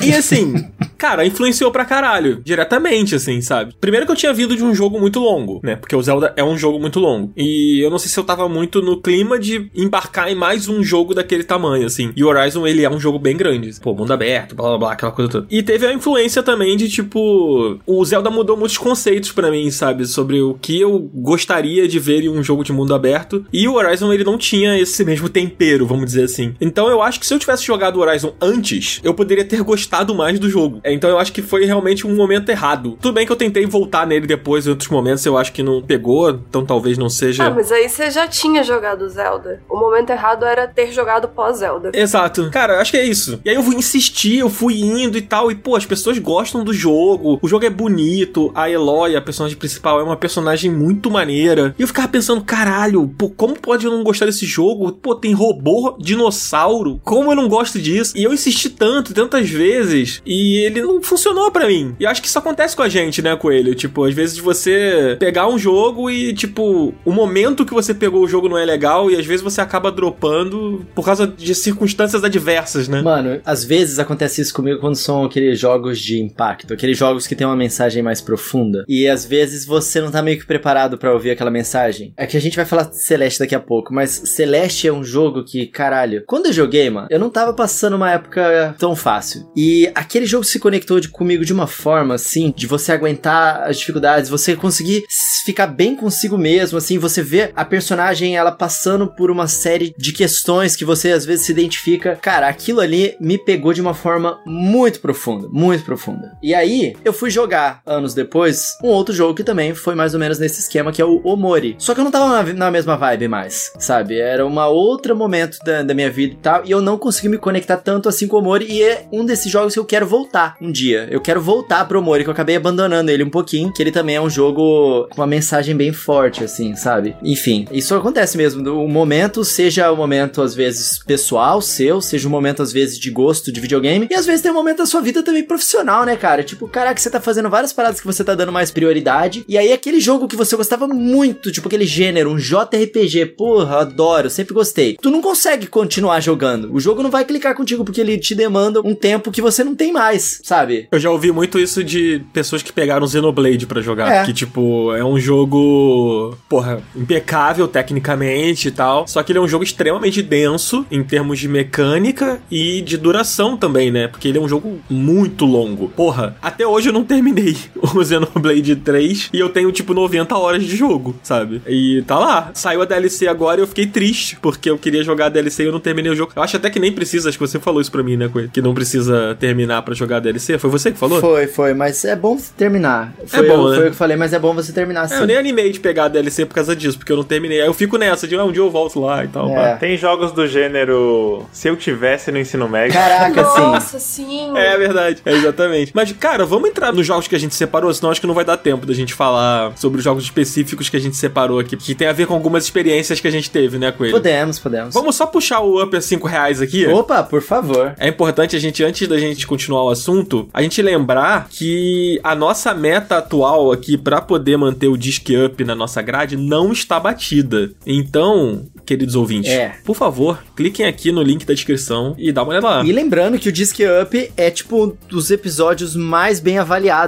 e assim, cara, influenciou pra caralho, diretamente, assim, sabe? Primeiro que eu tinha vindo de um jogo muito longo, né? Porque o Zelda é um jogo muito longo. E eu não sei se eu tava muito no clima de embarcar em mais um jogo daquele tamanho, assim. E o Horizon, ele é um jogo bem grande. Pô, mundo aberto, blá blá blá, aquela coisa toda. E teve a influência também de, tipo, o Zelda mudou muitos conceitos pra mim, sabe? Sobre o que eu gostaria de ver em um jogo de mundo aberto. E o Horizon, ele não tinha esse mesmo tempero, vamos dizer assim. Então eu acho que se eu tivesse jogado o Horizon antes, eu poderia ter gostado mais do jogo. Então eu acho que foi realmente um momento errado. Tudo bem que eu tentei voltar nele depois em outros momentos, eu acho que não pegou, então talvez não seja. Ah, mas aí você já tinha jogado Zelda. O momento errado era ter jogado pós-Zelda. Exato. Cara, acho que é isso. E aí eu vou insistir, eu fui indo e tal. E, pô, as pessoas gostam do jogo. O jogo é bonito. A Eloy, a personagem principal, é uma personagem muito maneira. E eu ficava pensando, caralho, pô, como pode eu não gostar desse jogo? Pô, tem robô, dinossauro. Como eu não gosto disso? E eu insisti tanto, tantas vezes. E ele não funcionou para mim. E acho que isso acontece com a gente, né, Coelho? Tipo, às vezes você pegar um jogo e, tipo, o momento que você pegou o jogo não é legal. E às vezes você acaba dropando por causa de circunstâncias adversas, né? Mano, às vezes acontece isso comigo quando são aqueles jogos de impacto, aqueles jogos que tem uma mensagem mais profunda. E às vezes você não tá meio que preparado para ouvir aquela mensagem. É que a gente vai falar de Celeste daqui a pouco, mas Celeste é um jogo que, caralho, quando eu joguei, mano, eu não tava passando uma época tão fácil. E aquele jogo se conectou de, comigo de uma forma, assim, de você aguentar as dificuldades, você conseguir ficar bem consigo mesmo, assim, você vê a personagem ela passando por uma série de questões que você às vezes se identifica. Cara, aquilo ali me pegou de uma forma muito profunda, muito profunda. E aí, eu fui jogar anos depois um outro jogo que também foi mais ou menos nesse esquema, que é o Omori. Só que eu não tava na, na mesma vibe mais, sabe? Era uma outro momento da, da, minha vida e tal, e eu não consegui me conectar tanto assim com o Omori, e é um desses jogos que eu quero voltar um dia. Eu quero voltar pro Omori, que eu acabei abandonando ele um pouquinho, que ele também é um jogo com uma mensagem bem forte, assim, sabe? Enfim, isso acontece mesmo. O momento, seja o momento, às vezes, pessoal, seu, seja um momento, às vezes, de gosto de videogame, e às vezes tem um momento da sua vida também profissional, né, cara? Tipo, caraca, você tá fazendo várias paradas que você tá dando mais prioridade, e aí aquele jogo que você gostava muito, tipo aquele gênero, um JRPG, porra, adoro, sempre gostei. Tu não consegue continuar jogando. O jogo não vai clicar contigo porque ele te demanda um tempo que você não tem mais, sabe? Eu já ouvi muito isso de pessoas que pegaram Xenoblade para jogar, é. que tipo, é um jogo, porra, impecável tecnicamente e tal, só que ele é um jogo extremamente denso em termos de mecânica e de duração também, né? Porque ele é um jogo muito longo. Porra, até hoje eu não terminei o Xenoblade 3 e eu tenho tipo 90 horas de jogo, sabe? E tá lá. Saiu a DLC agora e eu fiquei triste porque eu queria jogar a DLC e eu não terminei o jogo. Eu acho até que nem precisa, acho que você falou isso pra mim, né, Que não precisa terminar para jogar a DLC. Foi você que falou? Foi, foi, mas é bom terminar. Foi, é bom, eu, né? foi eu que falei, mas é bom você terminar sim. É, eu nem animei de pegar a DLC por causa disso, porque eu não terminei. Aí eu fico nessa de ah, um dia eu volto lá e tal. É. Tem jogos do gênero se eu tivesse no ensino médio. Caraca, sim. Nossa, sim. É verdade. É, exatamente. Mas, cara, vamos entrar nos jogos que a gente separou, senão acho que não vai dar tempo da gente falar sobre os jogos específicos que a gente separou aqui, que tem a ver com algumas experiências que a gente teve, né, com ele. Podemos, podemos. Vamos só puxar o up a 5 reais aqui? Opa, por favor. É importante a gente, antes da gente continuar o assunto, a gente lembrar que a nossa meta atual aqui para poder manter o Disc Up na nossa grade não está batida. Então, queridos ouvintes, é. por favor, cliquem aqui no link da descrição e dá uma olhada lá. E lembrando que o Disc Up é tipo um dos episódios mais bem avaliados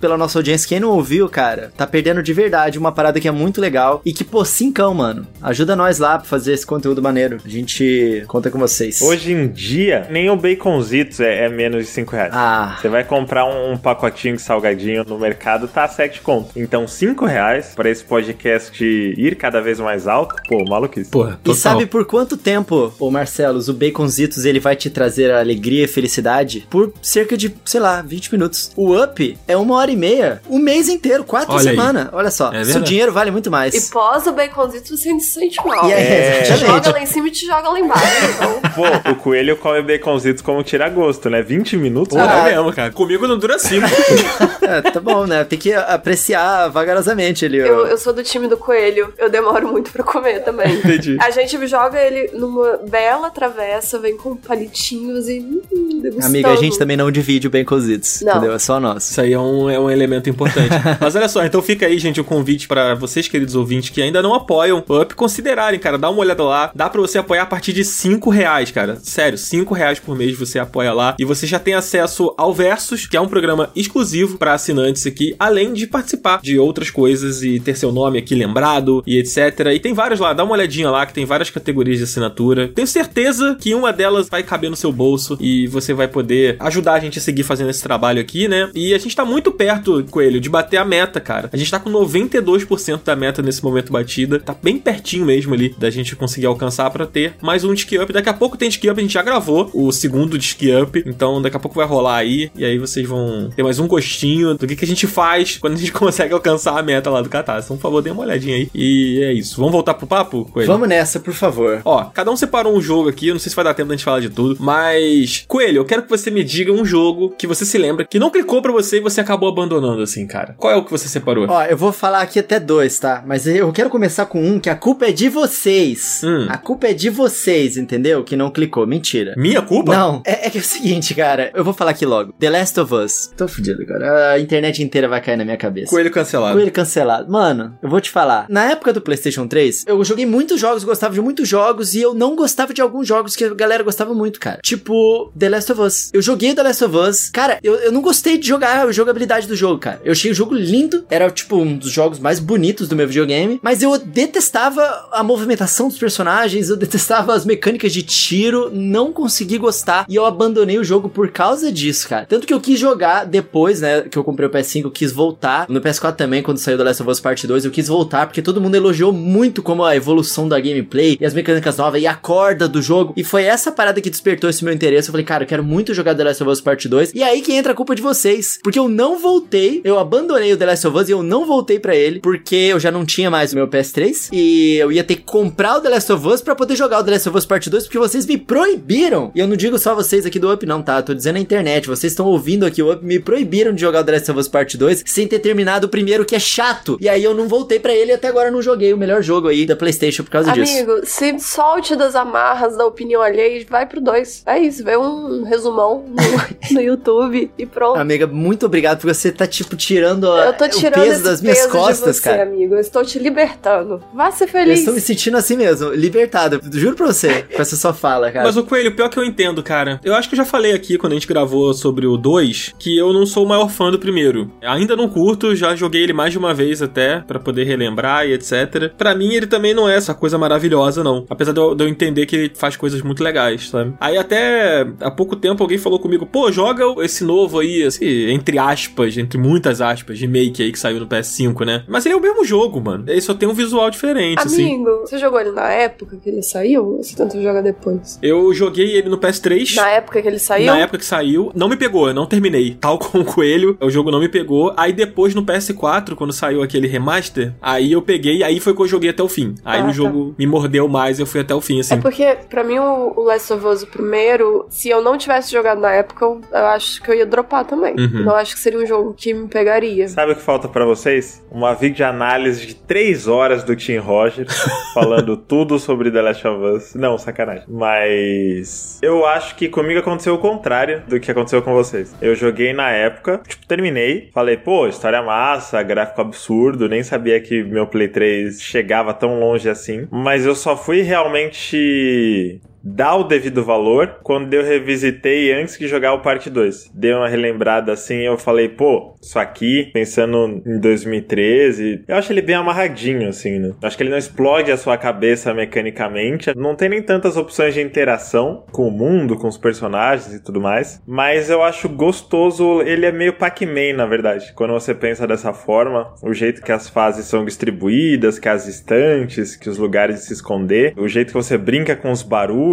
pela nossa audiência. Quem não ouviu, cara, tá perdendo de verdade uma parada que é muito legal e que, pô, cincão, mano. Ajuda nós lá pra fazer esse conteúdo maneiro. A gente conta com vocês. Hoje em dia, nem o Baconzitos é, é menos de 5 reais. Ah. Você vai comprar um, um, pacotinho de salgadinho no mercado, tá 7 conto. Então, 5 reais pra esse podcast ir cada vez mais alto, pô, maluquice. Porra, e sabe por quanto tempo, ô Marcelos, o Baconzitos ele vai te trazer alegria e felicidade? Por cerca de, sei lá, 20 minutos. O Up é uma hora e meia, o mês inteiro, quatro semanas. Olha só, é seu dinheiro vale muito mais. E pós o Baconzitos você se sente mal. E é, te joga lá em cima e te joga lá embaixo. Então. Pô, o coelho come Baconzitos como tira gosto, né? 20 minutos? Pô, é mesmo, cara. Comigo não dura 5. é, tá bom, né? Tem que apreciar vagarosamente ele. Eu, eu sou do time do coelho. Eu demoro muito pra comer também. Entendi. A gente joga ele numa bela travessa, vem com palitinhos e hum, degustando. Amiga, a gente também não divide o bem cozidos, entendeu? É só nós. Aí é um, é um elemento importante. Mas olha só, então fica aí, gente, o convite para vocês, queridos ouvintes, que ainda não apoiam o Up, considerarem, cara. Dá uma olhada lá. Dá pra você apoiar a partir de 5 reais, cara. Sério, 5 reais por mês você apoia lá. E você já tem acesso ao Versus, que é um programa exclusivo para assinantes aqui, além de participar de outras coisas e ter seu nome aqui lembrado e etc. E tem vários lá, dá uma olhadinha lá, que tem várias categorias de assinatura. Tenho certeza que uma delas vai caber no seu bolso e você vai poder ajudar a gente a seguir fazendo esse trabalho aqui, né? E a gente gente tá muito perto, Coelho, de bater a meta, cara. A gente tá com 92% da meta nesse momento batida. Tá bem pertinho mesmo ali da gente conseguir alcançar pra ter mais um Disque Up. Daqui a pouco tem Disque Up, a gente já gravou o segundo Disque Up. Então daqui a pouco vai rolar aí. E aí vocês vão ter mais um gostinho do que, que a gente faz quando a gente consegue alcançar a meta lá do Catarse. Então, por favor, dê uma olhadinha aí. E é isso. Vamos voltar pro papo, Coelho? Vamos nessa, por favor. Ó, cada um separou um jogo aqui, eu não sei se vai dar tempo da gente falar de tudo, mas Coelho, eu quero que você me diga um jogo que você se lembra que não clicou pra você você acabou abandonando assim, cara. Qual é o que você separou? Ó, eu vou falar aqui até dois, tá? Mas eu quero começar com um que a culpa é de vocês. Hum. A culpa é de vocês, entendeu? Que não clicou. Mentira. Minha culpa? Não, é, é que é o seguinte, cara. Eu vou falar aqui logo. The Last of Us. Tô fudido, cara. A internet inteira vai cair na minha cabeça. Coelho cancelado. Coelho cancelado. Mano, eu vou te falar. Na época do PlayStation 3, eu joguei muitos jogos, gostava de muitos jogos, e eu não gostava de alguns jogos que a galera gostava muito, cara. Tipo, The Last of Us. Eu joguei The Last of Us. Cara, eu, eu não gostei de jogar jogabilidade do jogo, cara. Eu achei o jogo lindo. Era, tipo, um dos jogos mais bonitos do meu videogame. Mas eu detestava a movimentação dos personagens, eu detestava as mecânicas de tiro. Não consegui gostar. E eu abandonei o jogo por causa disso, cara. Tanto que eu quis jogar depois, né? Que eu comprei o PS5, eu quis voltar. No PS4 também, quando saiu The Last of Us Part 2, eu quis voltar, porque todo mundo elogiou muito como a evolução da gameplay e as mecânicas novas e a corda do jogo. E foi essa parada que despertou esse meu interesse. Eu falei, cara, eu quero muito jogar The Last of Us Part 2. E aí que entra a culpa de vocês. Porque eu não voltei, eu abandonei o The Last of Us e eu não voltei pra ele, porque eu já não tinha mais o meu PS3. E eu ia ter que comprar o The Last of Us pra poder jogar o The Last of Us Part 2, porque vocês me proibiram. E eu não digo só vocês aqui do Up, não, tá? Eu tô dizendo na internet. Vocês estão ouvindo aqui o Up, me proibiram de jogar o The Last of Us Part 2 sem ter terminado o primeiro, que é chato. E aí eu não voltei pra ele e até agora não joguei o melhor jogo aí da PlayStation por causa disso. Amigo, se solte das amarras da opinião alheia e vai pro 2. É isso, vê um resumão no, no YouTube e pronto. Amiga, muito obrigado, porque você tá, tipo, tirando a- eu tô tirando o peso esse das minhas peso costas, de você, cara. amigo. Eu estou te libertando. Vá ser Eu feliz. estou me sentindo assim mesmo, libertado. Juro pra você, com essa sua fala, cara. Mas o Coelho, pior que eu entendo, cara. Eu acho que eu já falei aqui quando a gente gravou sobre o 2 que eu não sou o maior fã do primeiro. Ainda não curto, já joguei ele mais de uma vez até pra poder relembrar e etc. Pra mim ele também não é essa coisa maravilhosa não, apesar de eu, de eu entender que ele faz coisas muito legais, sabe? Aí até há pouco tempo alguém falou comigo: "Pô, joga esse novo aí, assim, entre aspas, entre muitas aspas, remake aí que saiu no PS5, né? Mas ele é o mesmo jogo, mano. Ele só tem um visual diferente, assim. Amigo, você jogou ele na época que ele saiu? Ou você tentou jogar depois? Eu joguei ele no PS3. Na época que ele saiu? Na época que saiu, não me pegou, eu não terminei. Tal como o Coelho, o jogo não me pegou. Aí depois no PS4, quando saiu aquele remaster, aí eu peguei, aí foi que eu joguei até o fim. Aí Ah, o tá. jogo me mordeu mais, eu fui até o fim, assim. É porque, pra mim, o o Last of Us, o primeiro, se eu não tivesse jogado na época, eu, eu acho que eu ia dropar também. Uhum. Não acho que seria um jogo que me pegaria. Sabe o que falta pra vocês? Uma videoanálise de 3 horas do Tim Rogers falando tudo sobre The Last of Us. Não, sacanagem. Mas eu acho que comigo aconteceu o contrário do que aconteceu com vocês. Eu joguei na época, tipo, terminei, falei, pô, história massa, gráfico absurdo, nem sabia que meu Play 3 chegava tão longe assim. Mas eu só fui realmente dar o devido valor quando eu revisitei antes de jogar o parte 2. Dei uma relembrada assim, eu falei, pô, isso aqui, pensando em 2013, eu acho ele bem amarradinho, assim, né? Eu acho que ele não explode a sua cabeça mecanicamente, não tem nem tantas opções de interação com o mundo, com os personagens e tudo mais, mas eu acho gostoso, ele é meio Pac-Man, na verdade, quando você pensa dessa forma, o jeito que as fases são distribuídas, que as estantes, que os lugares de se esconder, o jeito que você brinca com os barulhos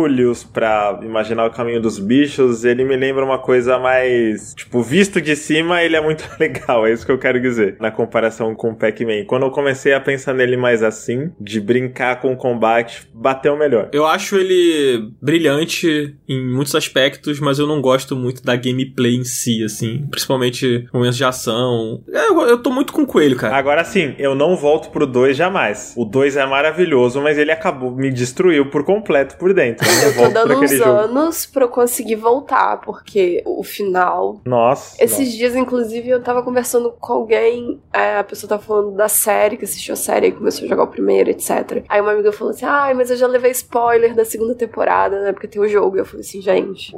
pra imaginar o caminho dos bichos, ele me lembra uma coisa mais, tipo, visto de cima, ele é muito legal, é isso que eu quero dizer, na comparação com o Pac-Man. Quando eu comecei a pensar nele mais assim, de brincar com o combate, bateu melhor. Eu acho ele brilhante em muitos aspectos, mas eu não gosto muito da gameplay em si, assim. Principalmente momentos de ação. É, Eu, eu tô muito com o coelho, cara. Agora sim, eu não volto pro 2 jamais. O 2 é maravilhoso, mas ele acabou, me destruiu por completo por dentro. Eu não Eu tô dando uns jogo. anos pra eu conseguir voltar, porque o final. Nossa. Esses dias, inclusive, eu tava conversando com alguém, é, a pessoa tava falando da série, que assistiu a série e começou a jogar o primeiro, etc. Aí uma amiga falou assim: ai, mas eu já levei spoiler da segunda temporada, né? Porque tem o jogo. E eu falei assim, gente,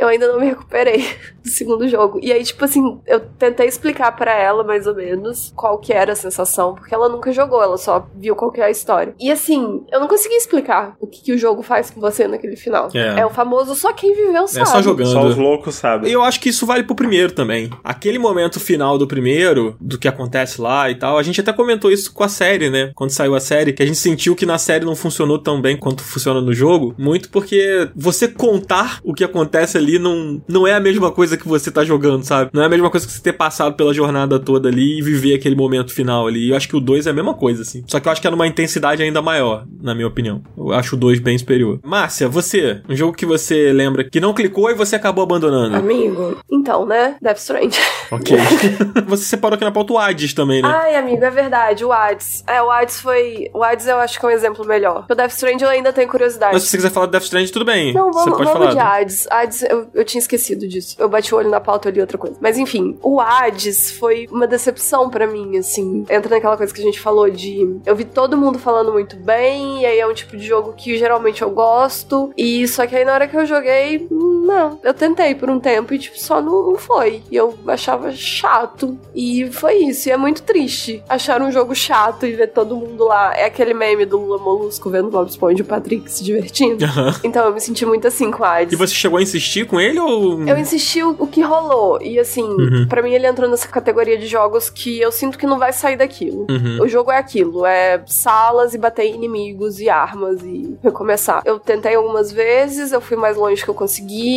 eu ainda não me recuperei do segundo jogo. E aí, tipo assim, eu tentei explicar para ela mais ou menos qual que era a sensação, porque ela nunca jogou, ela só viu qual que é a história. E assim, eu não consegui explicar o que, que o jogo faz com você naquele final. É. É, o famoso só quem viveu sabe. É só jogando. Só os loucos sabem. E eu acho que isso vale pro primeiro também. Aquele momento final do primeiro, do que acontece lá e tal, a gente até comentou isso com a série, né? Quando saiu a série, que a gente sentiu que na série não funcionou tão bem quanto funciona no jogo, muito porque você contar o que acontece ali não, não é a mesma coisa que você tá jogando, sabe? Não é a mesma coisa que você ter passado pela jornada toda ali e viver aquele momento final ali. Eu acho que o 2 é a mesma coisa, assim. Só que eu acho que é numa intensidade ainda maior, na minha opinião. Eu acho o 2 bem superior. Márcia, você, um jogo que você lembra que não clicou e você acabou abandonando. Amigo, então, né? Death Stranding. Ok. você separou aqui na pauta o Hades também, né? Ai, amigo, é verdade, o Hades. É, o Hades foi. O Hades eu acho que é um exemplo melhor. O Death Stranding eu ainda tenho curiosidade. Mas se você quiser falar do Death Stranding, tudo bem. Não, você vamos, pode vamos falar. de Hades. Hades, eu, eu tinha esquecido disso. Eu bati o olho na pauta ali outra coisa. Mas enfim, o Hades foi uma decepção pra mim, assim. Entra naquela coisa que a gente falou de. Eu vi todo mundo falando muito bem, e aí é um tipo de jogo que geralmente eu gosto. E só que aí na hora que eu joguei, não. Eu tentei por um tempo e, tipo, só não, não foi. E eu achava chato. E foi isso. E é muito triste achar um jogo chato e ver todo mundo lá. É aquele meme do Lula Molusco vendo o Bob Esponja e o Patrick se divertindo. Aham. Então eu me senti muito assim com o Hades. E você chegou a insistir com ele ou. Eu insisti o, o que rolou. E assim, Uhum. pra mim ele entrou nessa categoria de jogos que eu sinto que não vai sair daquilo. Uhum. O jogo é aquilo, é salas e bater inimigos e armas e recomeçar. Eu tentei algumas vezes, eu fui mais longe que eu consegui.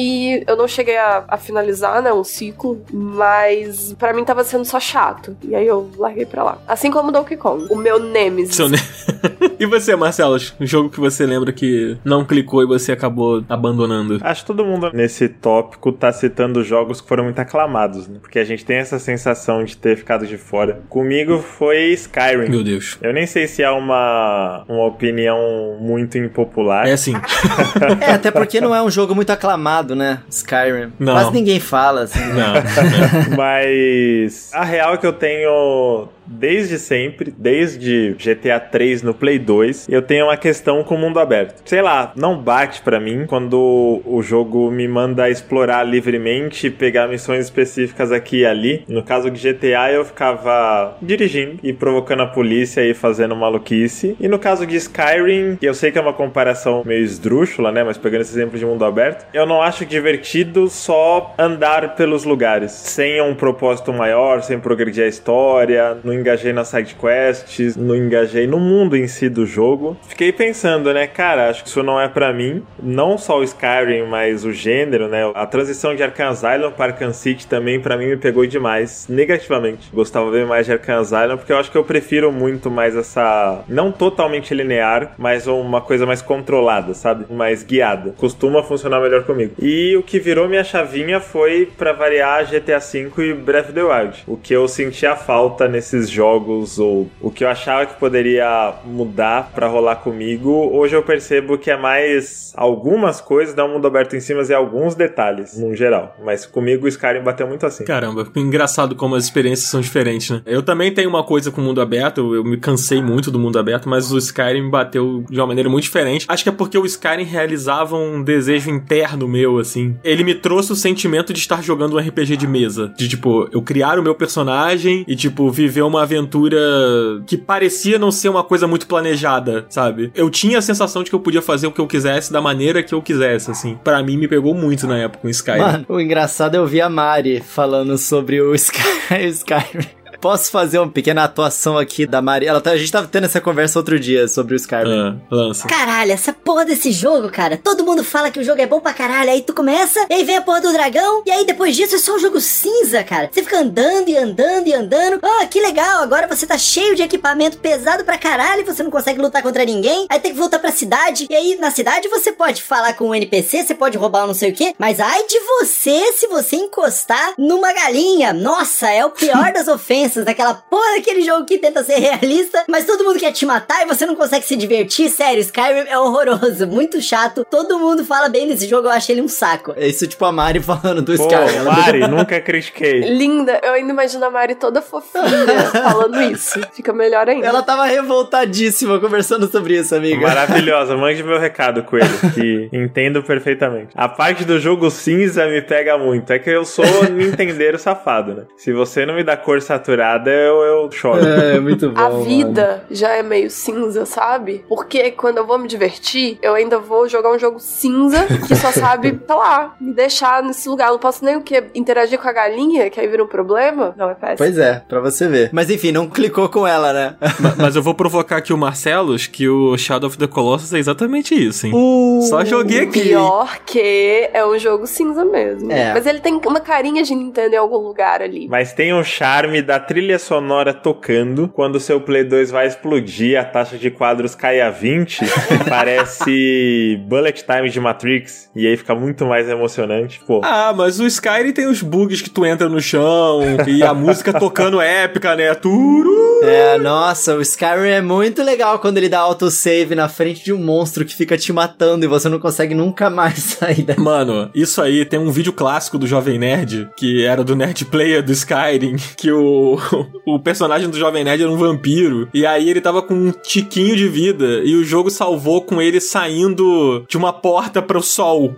Eu não cheguei a, a finalizar, né, um ciclo, mas pra mim tava sendo só chato. E aí eu larguei pra lá. Assim como Donkey Kong, o meu Nemesis. Seu ne- e você, Marcelo? Um jogo que você lembra que não clicou e você acabou abandonando? Acho que todo mundo nesse tópico tá citando jogos que foram muito aclamados, né? Porque a gente tem essa sensação de ter ficado de fora. Comigo foi Skyrim. Meu Deus. Eu nem sei se é uma, uma opinião muito impopular. É assim. É, até porque não é um jogo muito aclamado, né? Skyrim. Não. Quase ninguém fala, assim. Não. Mas a real é que eu tenho desde sempre, desde GTA 3 no Play 2, eu tenho uma questão com o mundo aberto. Sei lá, não bate pra mim quando o jogo me manda explorar livremente, pegar missões específicas aqui e ali. No caso de GTA, eu ficava dirigindo e provocando a polícia e fazendo maluquice. E no caso de Skyrim, eu sei que é uma comparação meio esdrúxula, né, mas pegando esse exemplo de mundo aberto, eu não acho divertido só andar pelos lugares, sem um propósito maior, sem progredir a história, engajei nas side quests, não engajei no mundo em si do jogo. Fiquei pensando, né, cara, acho que isso não é pra mim. Não só o Skyrim, mas o gênero, né? A transição de Arkham Asylum para Arkham City também pra mim me pegou demais, negativamente. Gostava bem mais de Arkham Asylum porque eu acho que eu prefiro muito mais essa não totalmente linear, mas uma coisa mais controlada, sabe? Mais guiada. Costuma funcionar melhor comigo. E o que virou minha chavinha foi pra variar GTA V e Breath of the Wild. O que eu sentia falta nesses jogos ou o que eu achava que poderia mudar pra rolar comigo, hoje eu percebo que é mais algumas coisas, dá um mundo aberto em cima e alguns detalhes, no geral. Mas comigo o Skyrim bateu muito assim. Caramba, engraçado como as experiências são diferentes, né? Eu também tenho uma coisa com o mundo aberto, eu me cansei muito do mundo aberto, mas o Skyrim bateu de uma maneira muito diferente. Acho que é porque o Skyrim realizava um desejo interno meu, assim. Ele me trouxe o sentimento de estar jogando um RPG de mesa. De, tipo, eu criar o meu personagem e, tipo, viver uma aventura que parecia não ser uma coisa muito planejada, sabe? Eu tinha a sensação de que eu podia fazer o que eu quisesse da maneira que eu quisesse, assim. Pra mim, me pegou muito na época o Skyrim. Mano, o engraçado é ouvir a Mari falando sobre o Sky, Skyrim. Posso fazer uma pequena atuação aqui da Mari? Ela tá- a gente tava tendo essa conversa outro dia sobre o Skyrim. Ah, lança. Caralho, essa porra desse jogo, cara. Todo mundo fala que o jogo é bom pra caralho. Aí tu começa, e aí vem a porra do dragão. E aí depois disso é só um jogo cinza, cara. Você fica andando e andando e andando. Ah, que legal. Agora você tá cheio de equipamento pesado pra caralho. E você não consegue lutar contra ninguém. Aí tem que voltar pra cidade. E aí na cidade você pode falar com um NPC, você pode roubar um não sei o que. Mas ai de você se você encostar numa galinha. Nossa, é o pior das ofensas. Daquela porra daquele jogo que tenta ser realista, mas todo mundo quer te matar e você não consegue se divertir. Sério, Skyrim é horroroso, muito chato. Todo mundo fala bem desse jogo, eu acho ele um saco. É isso tipo a Mari falando do Pô, Skyrim. Mari, nunca critiquei. Linda, eu ainda imagino a Mari toda fofinha falando isso. Fica melhor ainda. Ela tava revoltadíssima conversando sobre isso, amiga. Maravilhosa, mande meu recado com ele, que entendo perfeitamente. A parte do jogo cinza me pega muito. É que eu sou Nintendeiro safado, né? Se você não me dá cor saturada, eu, eu choro. É, muito bom. A mano. vida já é meio cinza, sabe? Porque quando eu vou me divertir, eu ainda vou jogar um jogo cinza que só sabe, sei lá, me deixar nesse lugar. Eu não posso nem o quê? Interagir com a galinha, que aí vira um problema? Não, é péssimo. Pois é, pra você ver. Mas enfim, não clicou com ela, né? Ma- Mas eu vou provocar aqui o Marcelos que o Shadow of the Colossus é exatamente isso, hein? Só joguei aqui. hein? Pior que é um jogo cinza mesmo. É. Mas ele tem uma carinha de Nintendo em algum lugar ali. Mas tem um charme da trilha sonora tocando. Quando o seu Play 2 vai explodir, a taxa de quadros cai a 20. parece Bullet Time de Matrix. E aí fica muito mais emocionante. Pô, Ah, mas o Skyrim tem os bugs que tu entra no chão e a música tocando épica, né? Turu! É, nossa, o Skyrim é muito legal quando ele dá autosave na frente de um monstro que fica te matando e você não consegue nunca mais sair daí. Mano, isso aí tem um vídeo clássico do Jovem Nerd, que era do Nerd Player do Skyrim, que o, o personagem do Jovem Nerd era um vampiro, e aí ele tava com um tiquinho de vida, e o jogo salvou com ele saindo de uma porta pro sol.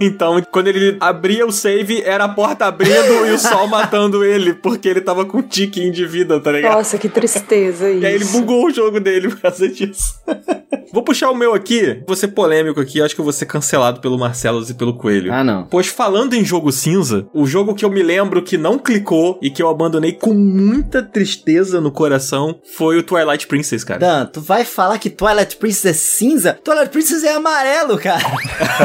então, quando ele abria o save, era a porta abrindo e o sol matando ele, porque ele tava com um tiquinho de vida, tá ligado? Nossa, que tristeza isso. E aí ele bugou o jogo dele por causa disso. vou puxar o meu aqui, vou ser polêmico aqui, acho que eu vou ser cancelado pelo Marcelos e pelo Coelho. Ah, não. Pois falando em jogo cinza, o jogo que eu me lembro que não clicou e que eu abandonei com muita tristeza no coração foi o Twilight Princess, cara. Dan, tu vai falar que Twilight Princess é cinza? Twilight Princess é amarelo, cara.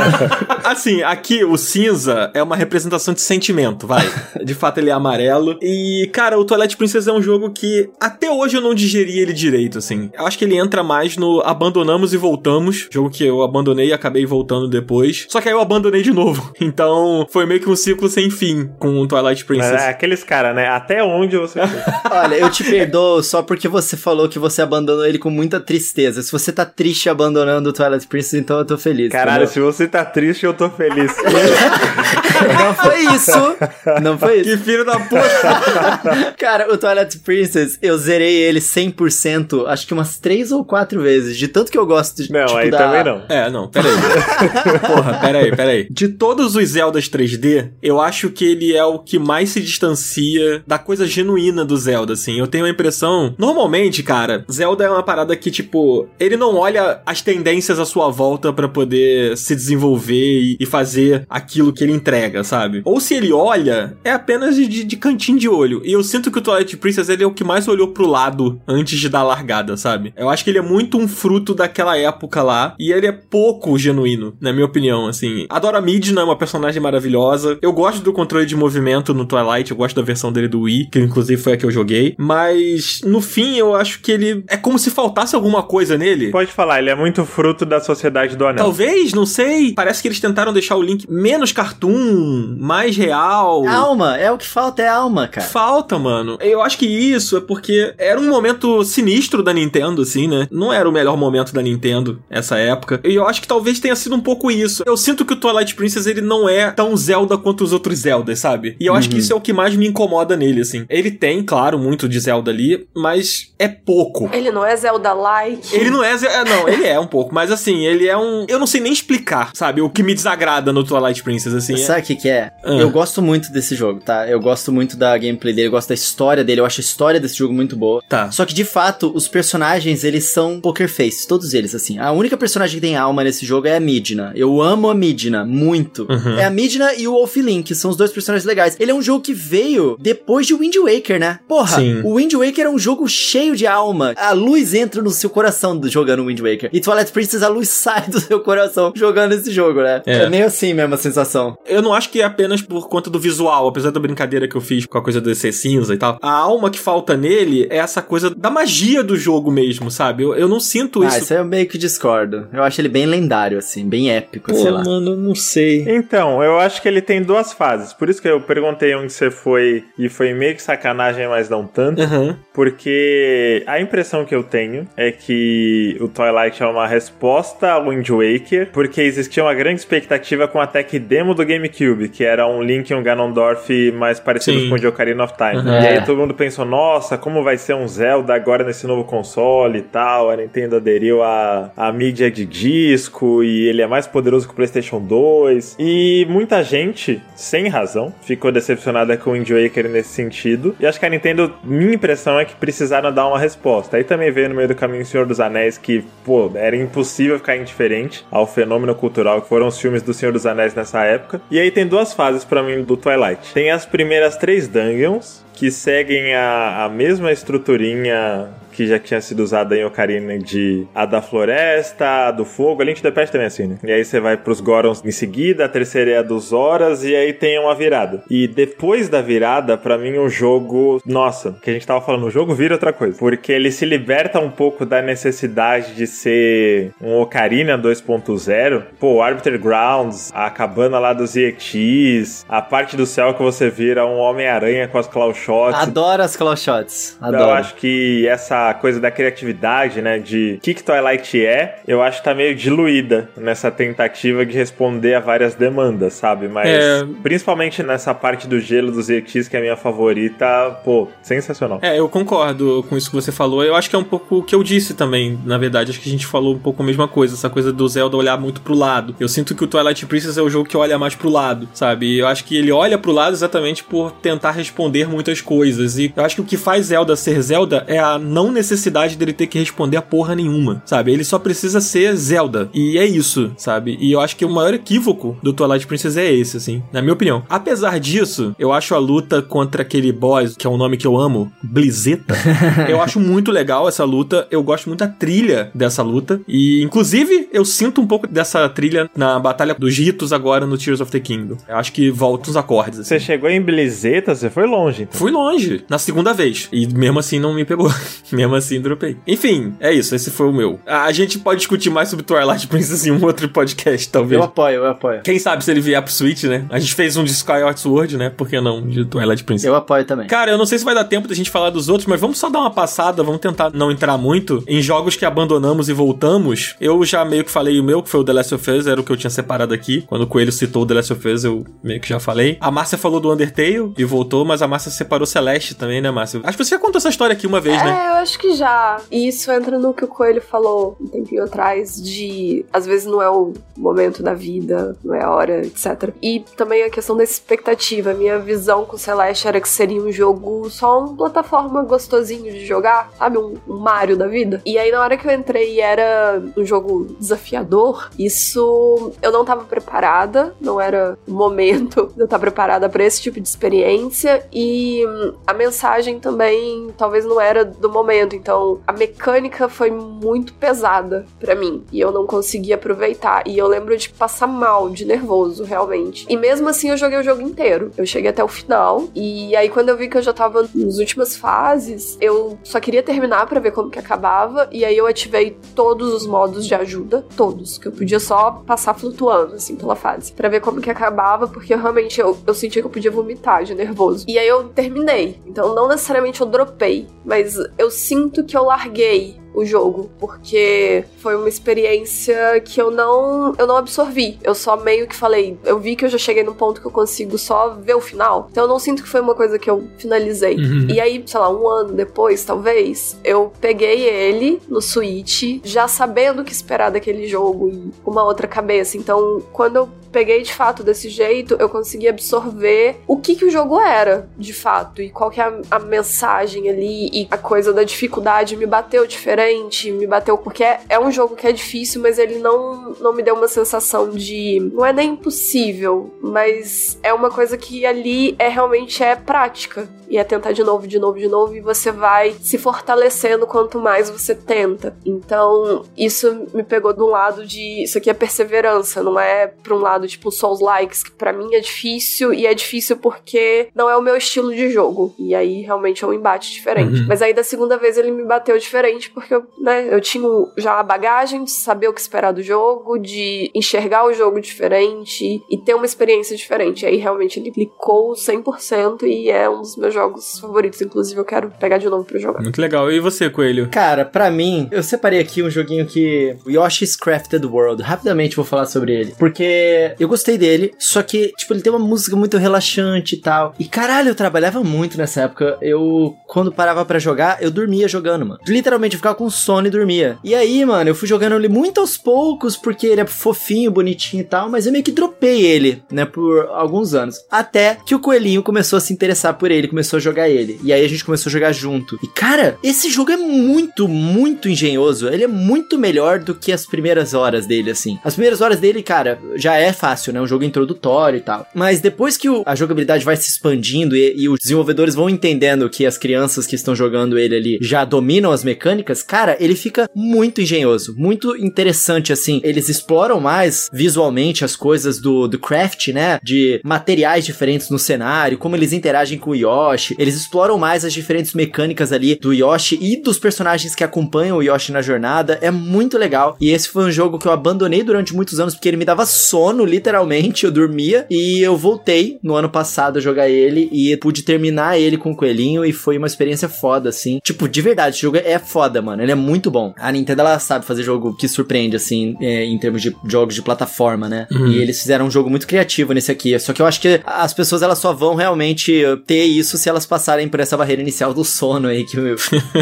Assim, aqui o cinza é uma representação de sentimento, vai. De fato ele é amarelo. E, cara, o Twilight Princess é um jogo que até hoje eu não digeri ele direito, assim. Eu acho que ele entra mais no abandonamos e voltamos. Jogo que eu abandonei e acabei voltando depois. Só que aí eu abandonei de novo. Então foi meio que um ciclo sem fim com o Twilight mas Princess. é aqueles caras, né? Até onde você foi? Olha, eu te perdoo só porque você falou que você abandonou ele com muita tristeza. Se você tá triste abandonando o Twilight Princess, então eu tô feliz. Caralho, entendeu? se você tá triste, eu tô feliz. Não foi isso. Não foi isso. Que filho da puta! Cara, o Twilight Princess, eu zerei ele 100%, acho que umas três ou quatro vezes, de tanto que eu gosto de, Não, tipo, aí da... também não. É, não, peraí. Porra, peraí, peraí. De todos os Zeldas 3D, eu acho que ele é o que mais se distancia da coisa genuína do Zelda, assim. Eu tenho a impressão. Normalmente, cara, Zelda é uma parada que, tipo, ele não olha as tendências à sua volta pra poder se desenvolver e, fazer aquilo que ele entrega, sabe? Ou se ele olha, é apenas de, de- de cantinho de olho. E eu sinto que o Twilight Princess ele é o que mais olhou pro lado antes de dar a largada, sabe? Eu acho que ele é muito um fruto daquela época lá. E ele é pouco genuíno, na minha opinião, assim. Adoro a Midna, é uma personagem maravilhosa. Eu gosto do controle de movimento no Twilight, eu gosto da versão dele do Wii, que inclusive foi a que eu joguei. Mas, no fim, eu acho que ele é como se faltasse alguma coisa nele. Pode falar, ele é muito fruto da sociedade do anel. Talvez, não sei. Parece que eles tentaram deixar o Link menos cartoon, mais real. Alma, é o que falta, é alma, cara. Falta, mano. Eu acho que isso é porque era um momento sinistro da Nintendo, assim, né? Não era o melhor momento da Nintendo essa época. E eu acho que talvez tenha sido um pouco isso. Eu sinto que o Twilight Princess ele não é tão Zelda quanto os outros Zeldas, sabe? E eu acho que isso é o que mais me incomoda nele, assim. Ele tem, claro, muito de Zelda ali, mas é pouco. Ele não é Zelda-like. Ele não é, Ze- é, não, ele é um pouco, mas assim, ele é um, eu não sei nem explicar, sabe, o que me desagrada no Twilight Princess assim. é- Sabe o que que é? Ah. Eu gosto muito desse jogo, tá? Eu gosto muito da gameplay dele, eu gosto da história dele, eu acho a história desse jogo muito boa. Tá. Só que, de fato, os personagens, eles são poker face, todos eles, assim. A única personagem que tem alma nesse jogo é a Midna. Eu amo a Midna, muito. Uhum. É a Midna e o Wolf Link, são os dois personagens legais. Ele é um jogo que veio depois de Wind Waker, né? Porra, Sim. o Wind Waker é um jogo cheio de alma. A luz entra no seu coração do- jogando Wind Waker. E Twilight Princess, a luz sai do seu coração jogando esse jogo, né? É. É, meio assim mesmo a sensação. Eu não acho que apenas por conta do visual, apesar da brincadeira que eu fiz com a coisa de ser cinza e tal. A alma que falta nele é essa coisa da magia do jogo mesmo, sabe? Eu, eu não sinto Ah, isso. isso aí eu meio que discordo. Eu acho ele bem lendário, assim, bem épico, Pô, sei lá. mano, eu não sei. Então, eu acho que ele tem duas fases. Por isso que eu perguntei onde você foi e foi meio que sacanagem, mas não tanto. Aham. Porque a impressão que eu tenho é que o Twilight é uma resposta ao Wind Waker, porque existia uma grande expectativa com a tech demo do GameCube, que era um Link e um Ganondorf mais parecidos Sim. com o de Ocarina of Time. Uhum. E aí É. todo mundo pensou, nossa, como vai ser um Zelda agora nesse novo console e tal. A Nintendo aderiu à, à mídia de disco e ele é mais poderoso que o PlayStation 2. E muita gente, sem razão, ficou decepcionada com o Wind Waker nesse sentido. E acho que a Nintendo, minha impressão é que precisaram dar uma resposta. Aí também veio no meio do caminho o Senhor dos Anéis, que, pô, era impossível ficar indiferente ao fenômeno cultural que foram os filmes do Senhor dos Anéis nessa época. E aí tem duas fases pra mim do Twilight. Tem as primeiras três dungeons, que seguem a, a mesma estruturinha que já tinha sido usada em Ocarina de a da floresta, a do fogo, a Link to the Past também é assim, né? E aí você vai pros Gorons em seguida, a terceira é a dos Horas, e aí tem uma virada. E depois da virada, pra mim o jogo, nossa, que a gente tava falando, o jogo vira outra coisa. Porque ele se liberta um pouco da necessidade de ser um Ocarina 2.0. Pô, Arbiter Grounds, a cabana lá dos Yetis, a parte do céu que você vira um Homem-Aranha com as claw shots. Adoro as claw shots. Eu Adoro. acho que essa coisa da criatividade, né, de o que, que Twilight é, eu acho que tá meio diluída nessa tentativa de responder a várias demandas, sabe? Mas É. principalmente nessa parte do gelo dos Yetis, que é a minha favorita, pô, sensacional. É, eu concordo com isso que você falou. Eu acho que é um pouco o que eu disse também, na verdade. Acho que a gente falou um pouco a mesma coisa. Essa coisa do Zelda olhar muito pro lado. Eu sinto que o Twilight Princess é o jogo que olha mais pro lado, sabe? E eu acho que ele olha pro lado exatamente por tentar responder muitas coisas. E eu acho que o que faz Zelda ser Zelda é a não necessidade dele ter que responder a porra nenhuma, sabe? Ele só precisa ser Zelda. E é isso, sabe? E eu acho que o maior equívoco do Twilight Princess é esse, assim, na minha opinião. Apesar disso, eu acho a luta contra aquele boss, que é um nome que eu amo, Blizeta, eu acho muito legal essa luta. Eu gosto muito da trilha dessa luta. E, inclusive, eu sinto um pouco dessa trilha na Batalha dos Ritos agora no Tears of the Kingdom. Eu acho que volta os acordes, assim. Você chegou em Blizeta, você foi longe, então. Fui longe, na segunda vez. E mesmo assim não me pegou. mesmo assim dropei. Enfim, é isso. Esse foi o meu. A gente pode discutir mais sobre Twilight Princess em um outro podcast, talvez. Eu apoio, eu apoio. Quem sabe se ele vier pro Switch, né? A gente fez um de Skyward Sword, né? Por que não? De Twilight Princess. Eu apoio também. Cara, eu não sei se vai dar tempo da gente falar dos outros, mas vamos só dar uma passada, vamos tentar não entrar muito em jogos que abandonamos e voltamos. Eu já meio que falei o meu, que foi o The Last of Us, era o que eu tinha separado aqui. Quando o Coelho citou o The Last of Us, eu meio que já falei. A Márcia falou do Undertale e voltou, mas a Márcia separou Celeste também, né, Márcia? Acho que você já contou essa história aqui uma vez, né? É, eu acho que já. E isso entra no que o Coelho falou um tempinho atrás, de às vezes não é o momento da vida, não é a hora, etc. E também a questão da expectativa. Minha visão com Celeste era que seria um jogo só uma plataforma gostosinho de jogar, sabe? Um, um Mario da vida. E aí na hora que eu entrei era um jogo desafiador, isso eu não tava preparada, não era o momento de eu estar preparada para esse tipo de experiência e hum, a mensagem também talvez não era do momento, então a mecânica foi muito pesada pra mim e eu não conseguia aproveitar e eu lembro de passar mal, de nervoso realmente. E mesmo assim eu joguei o jogo inteiro. Eu cheguei até o final e aí quando eu vi que eu já tava nas últimas fases, eu só queria terminar pra ver como que acabava e aí eu ativei todos os modos de ajuda, todos, que eu podia só passar flutuando assim pela fase, Pra ver como que acabava, porque realmente eu, eu sentia que eu podia vomitar de nervoso. E aí eu terminei. Então não necessariamente eu dropei, mas eu sinto que eu larguei o jogo, porque foi uma experiência que eu não eu não absorvi. Eu só meio que falei, eu vi que eu já cheguei no ponto que eu consigo só ver o final. Então eu não sinto que foi uma coisa que eu finalizei. Uhum. E aí, sei lá, um ano depois, talvez, eu peguei ele no Switch, já sabendo o que esperar daquele jogo e uma outra cabeça. Então, quando eu peguei de fato desse jeito, eu consegui absorver o que, que o jogo era, de fato, e qual que é a, a mensagem ali, e a coisa da dificuldade me bateu diferente, me bateu porque é, é um jogo que é difícil, mas ele não, não me deu uma sensação de. Não é nem impossível, mas é uma coisa que ali é realmente é prática. E é tentar de novo, de novo, de novo, e você vai se fortalecendo quanto mais você tenta. Então, isso me pegou de um lado de. Isso aqui é perseverança, não é pra um lado mencionado, tipo Souls Likes, que pra mim é difícil, e é difícil porque não é o meu estilo de jogo. E aí realmente é um embate diferente. Uhum. Mas aí da segunda vez ele me bateu diferente, porque eu, né, eu tinha já a bagagem de saber o que esperar do jogo, de enxergar o jogo diferente e ter uma experiência diferente. E aí realmente ele clicou 100% e é um dos meus jogos favoritos. Inclusive, eu quero pegar de novo pra jogar. Muito legal. E você, Coelho? Cara, pra mim, eu separei aqui um joguinho que. o Yoshi's Crafted World. Rapidamente vou falar sobre ele. Porque eu gostei dele, só que, tipo, ele tem uma música muito relaxante e tal. E caralho, eu trabalhava muito nessa época. Eu, quando parava pra jogar, eu dormia jogando, mano. Literalmente, eu ficava com sono e dormia. E aí, mano, eu fui jogando ele muito aos poucos, porque ele é fofinho, bonitinho e tal, mas eu meio que dropei ele, né, por alguns anos. Até que o coelhinho começou a se interessar por ele, começou a jogar ele. E aí a gente começou a jogar junto. E cara, esse jogo é muito, muito engenhoso. Ele é muito melhor do que as primeiras horas dele, assim. As primeiras horas dele, cara, já é fácil, né? Um jogo introdutório e tal. Mas depois que o- a jogabilidade vai se expandindo e, e os desenvolvedores vão entendendo que as crianças que estão jogando ele ali já dominam as mecânicas, cara, ele fica muito engenhoso, muito interessante, assim. Eles exploram mais visualmente as coisas do, do craft, né? De materiais diferentes no cenário, como eles interagem com o Yoshi. Eles exploram mais as diferentes mecânicas ali do Yoshi e dos personagens que acompanham o Yoshi na jornada. É muito legal. E esse foi um jogo que eu abandonei durante muitos anos porque ele me dava sono, literalmente. Eu dormia. E eu voltei no ano passado a jogar ele e pude terminar ele com o coelhinho. E foi uma experiência foda, assim. Tipo, de verdade, esse jogo é foda, mano. Ele é muito bom. A Nintendo, ela sabe fazer jogo que surpreende, assim, é, em termos de jogos de plataforma, né? E eles fizeram um jogo muito criativo nesse aqui. Só que eu acho que as pessoas, elas só vão realmente ter isso se elas passarem por essa barreira inicial do sono aí que o,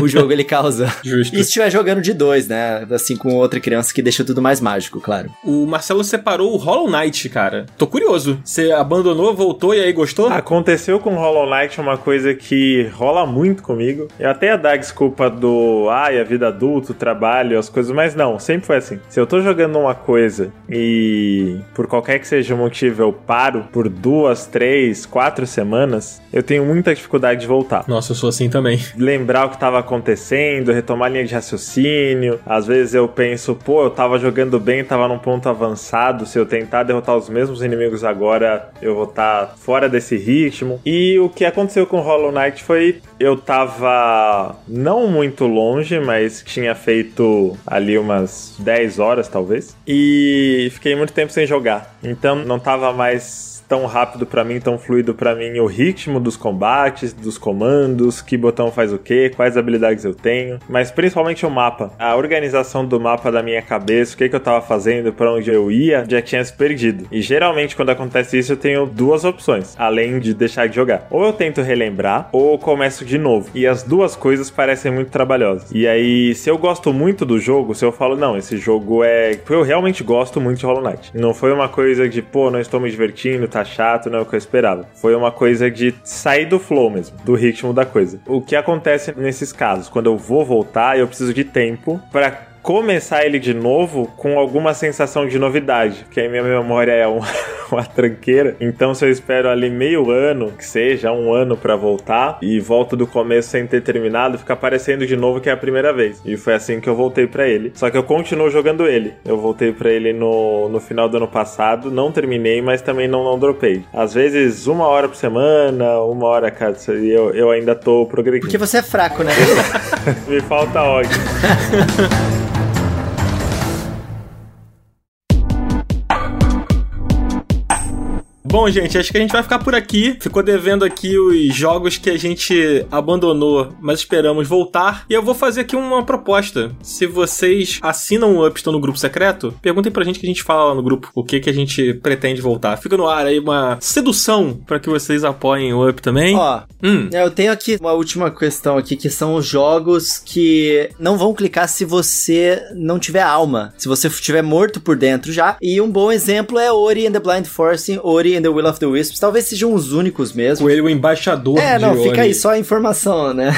o jogo ele causa. Justo. E se estiver jogando de dois, né? Assim, com outra criança que deixa tudo mais mágico, claro. O Marcelo separou o Hollow Knight, cara. Tô curioso. Você abandonou, voltou e aí gostou? Aconteceu com Hollow Knight uma coisa que rola muito comigo. Eu até ia dar desculpa do ai, a vida adulta, o trabalho, as coisas, mas não, sempre foi assim. Se eu tô jogando uma coisa e por qualquer que seja o motivo eu paro por duas, três, quatro semanas, eu tenho muita dificuldade de voltar. Nossa, eu sou assim também. lembrar o que estava acontecendo, retomar a linha de raciocínio. Às vezes eu penso, pô, eu tava jogando bem, tava num ponto avançado. Se eu tentar derrotar os mesmos inimigos agora, eu vou estar fora desse ritmo. E o que aconteceu com Hollow Knight foi eu tava não muito longe, mas tinha feito ali umas 10 horas talvez. E fiquei muito tempo sem jogar. Então não tava mais tão rápido pra mim, tão fluido pra mim o ritmo dos combates, dos comandos, que botão faz o que, quais habilidades eu tenho, mas principalmente o mapa, a organização do mapa da minha cabeça, o que, que eu tava fazendo, pra onde eu ia, já tinha se perdido. E geralmente quando acontece isso eu tenho duas opções, além de deixar de jogar. Ou eu tento relembrar, ou começo de novo. E as duas coisas parecem muito trabalhosas. E aí, se eu gosto muito do jogo, se eu falo, não, esse jogo é. Eu realmente gosto muito de Hollow Knight. Não foi uma coisa de, pô, não estou me divertindo, tá chato, não é o que eu esperava. Foi uma coisa de sair do flow mesmo, do ritmo da coisa. O que acontece nesses casos? Quando eu vou voltar, eu preciso de tempo pra começar ele de novo com alguma sensação de novidade, porque aí minha memória é um- uma tranqueira. Então, se eu espero ali meio ano, que seja um ano pra voltar, e volto do começo sem ter terminado, fica parecendo de novo que é a primeira vez. E foi assim que eu voltei pra ele. Só que eu continuo jogando ele. Eu voltei pra ele no, no final do ano passado, não terminei, mas também não, não dropei. Às vezes, uma hora por semana, uma hora cada. E eu, eu ainda tô progredindo. Porque você é fraco, né? Me falta ódio. Bom, gente, acho que a gente vai ficar por aqui. Ficou devendo aqui os jogos que a gente abandonou, mas esperamos voltar. E eu vou fazer aqui uma proposta. Se vocês assinam o Up, estão no grupo secreto, perguntem pra gente que a gente fala lá no grupo o que, que a gente pretende voltar. Fica no ar aí uma sedução pra que vocês apoiem o Up também. Ó, Hum, eu tenho aqui uma última questão aqui, que são os jogos que não vão clicar se você não tiver alma, se você estiver morto por dentro já. E um bom exemplo é Ori and the Blind Forest, Ori The Will of the Wisps. Talvez sejam os únicos mesmo. Coelho, o embaixador É, de não, fica Oni. aí só a informação, né?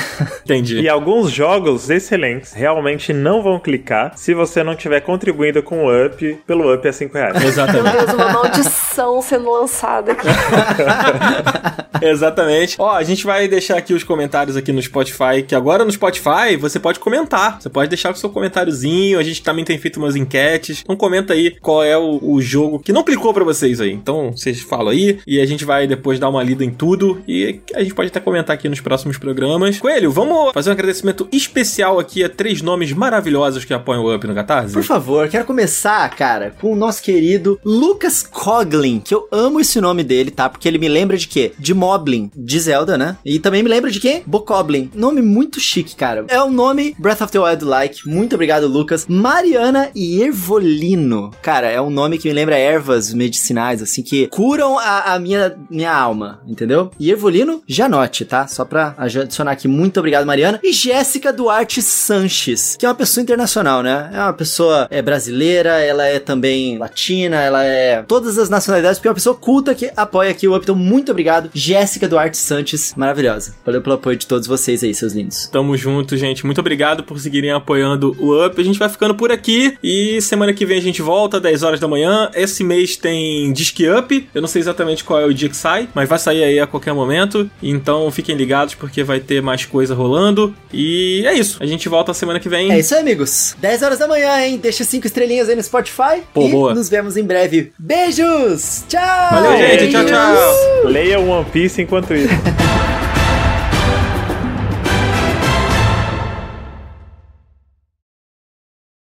Entendi. E alguns jogos excelentes realmente não vão clicar se você não tiver contribuindo com o Up pelo Up a 5 reais. Meu Exatamente. Deus, uma maldição sendo lançada aqui. Exatamente. Ó, a gente vai deixar aqui os comentários aqui no Spotify, que agora no Spotify você pode comentar. Você pode deixar o seu comentáriozinho. A gente também tem feito umas enquetes. Então comenta aí qual é o, o jogo que não clicou pra vocês aí. Então vocês falam aí e a gente vai depois dar uma lida em tudo e a gente pode até comentar aqui nos próximos programas. Coelho, vamos fazer um agradecimento especial aqui a três nomes maravilhosos que apoiam o Up no Catarse? Por favor, quero começar, cara, com o nosso querido Lucas Coglin, que eu amo esse nome dele, tá? Porque ele me lembra de quê? De Moblin, de Zelda, né? E também me lembra de quê? Bokoblin. Nome muito chique, cara. É o nome Breath of the Wild-like. Muito obrigado, Lucas. Mariana Ervolino. Cara, é um nome que me lembra ervas medicinais, assim, que a, a minha, minha alma, entendeu? E Ervolino, Janote, tá? Só pra adicionar aqui. Muito obrigado, Mariana. E Jéssica Duarte Sanches, que é uma pessoa internacional, né? É uma pessoa é, brasileira, ela é também latina, ela é todas as nacionalidades, porque é uma pessoa culta que apoia aqui o Up. Então, muito obrigado, Jéssica Duarte Sanches, maravilhosa. Valeu pelo apoio de todos vocês aí, seus lindos. Tamo junto, gente. Muito obrigado por seguirem apoiando o Up. A gente vai ficando por aqui e semana que vem a gente volta, 10 horas da manhã. Esse mês tem Disque Up. Eu não sei exatamente qual é o dia que sai, mas vai sair aí a qualquer momento. Então fiquem ligados porque vai ter mais coisa rolando. E é isso. A gente volta semana que vem. É isso aí, amigos. 10 horas da manhã, hein? Deixa cinco estrelinhas aí no Spotify. Pô, e boa. nos vemos em breve. Beijos! Tchau! Valeu, gente. Tchau, tchau. Leia One Piece enquanto isso.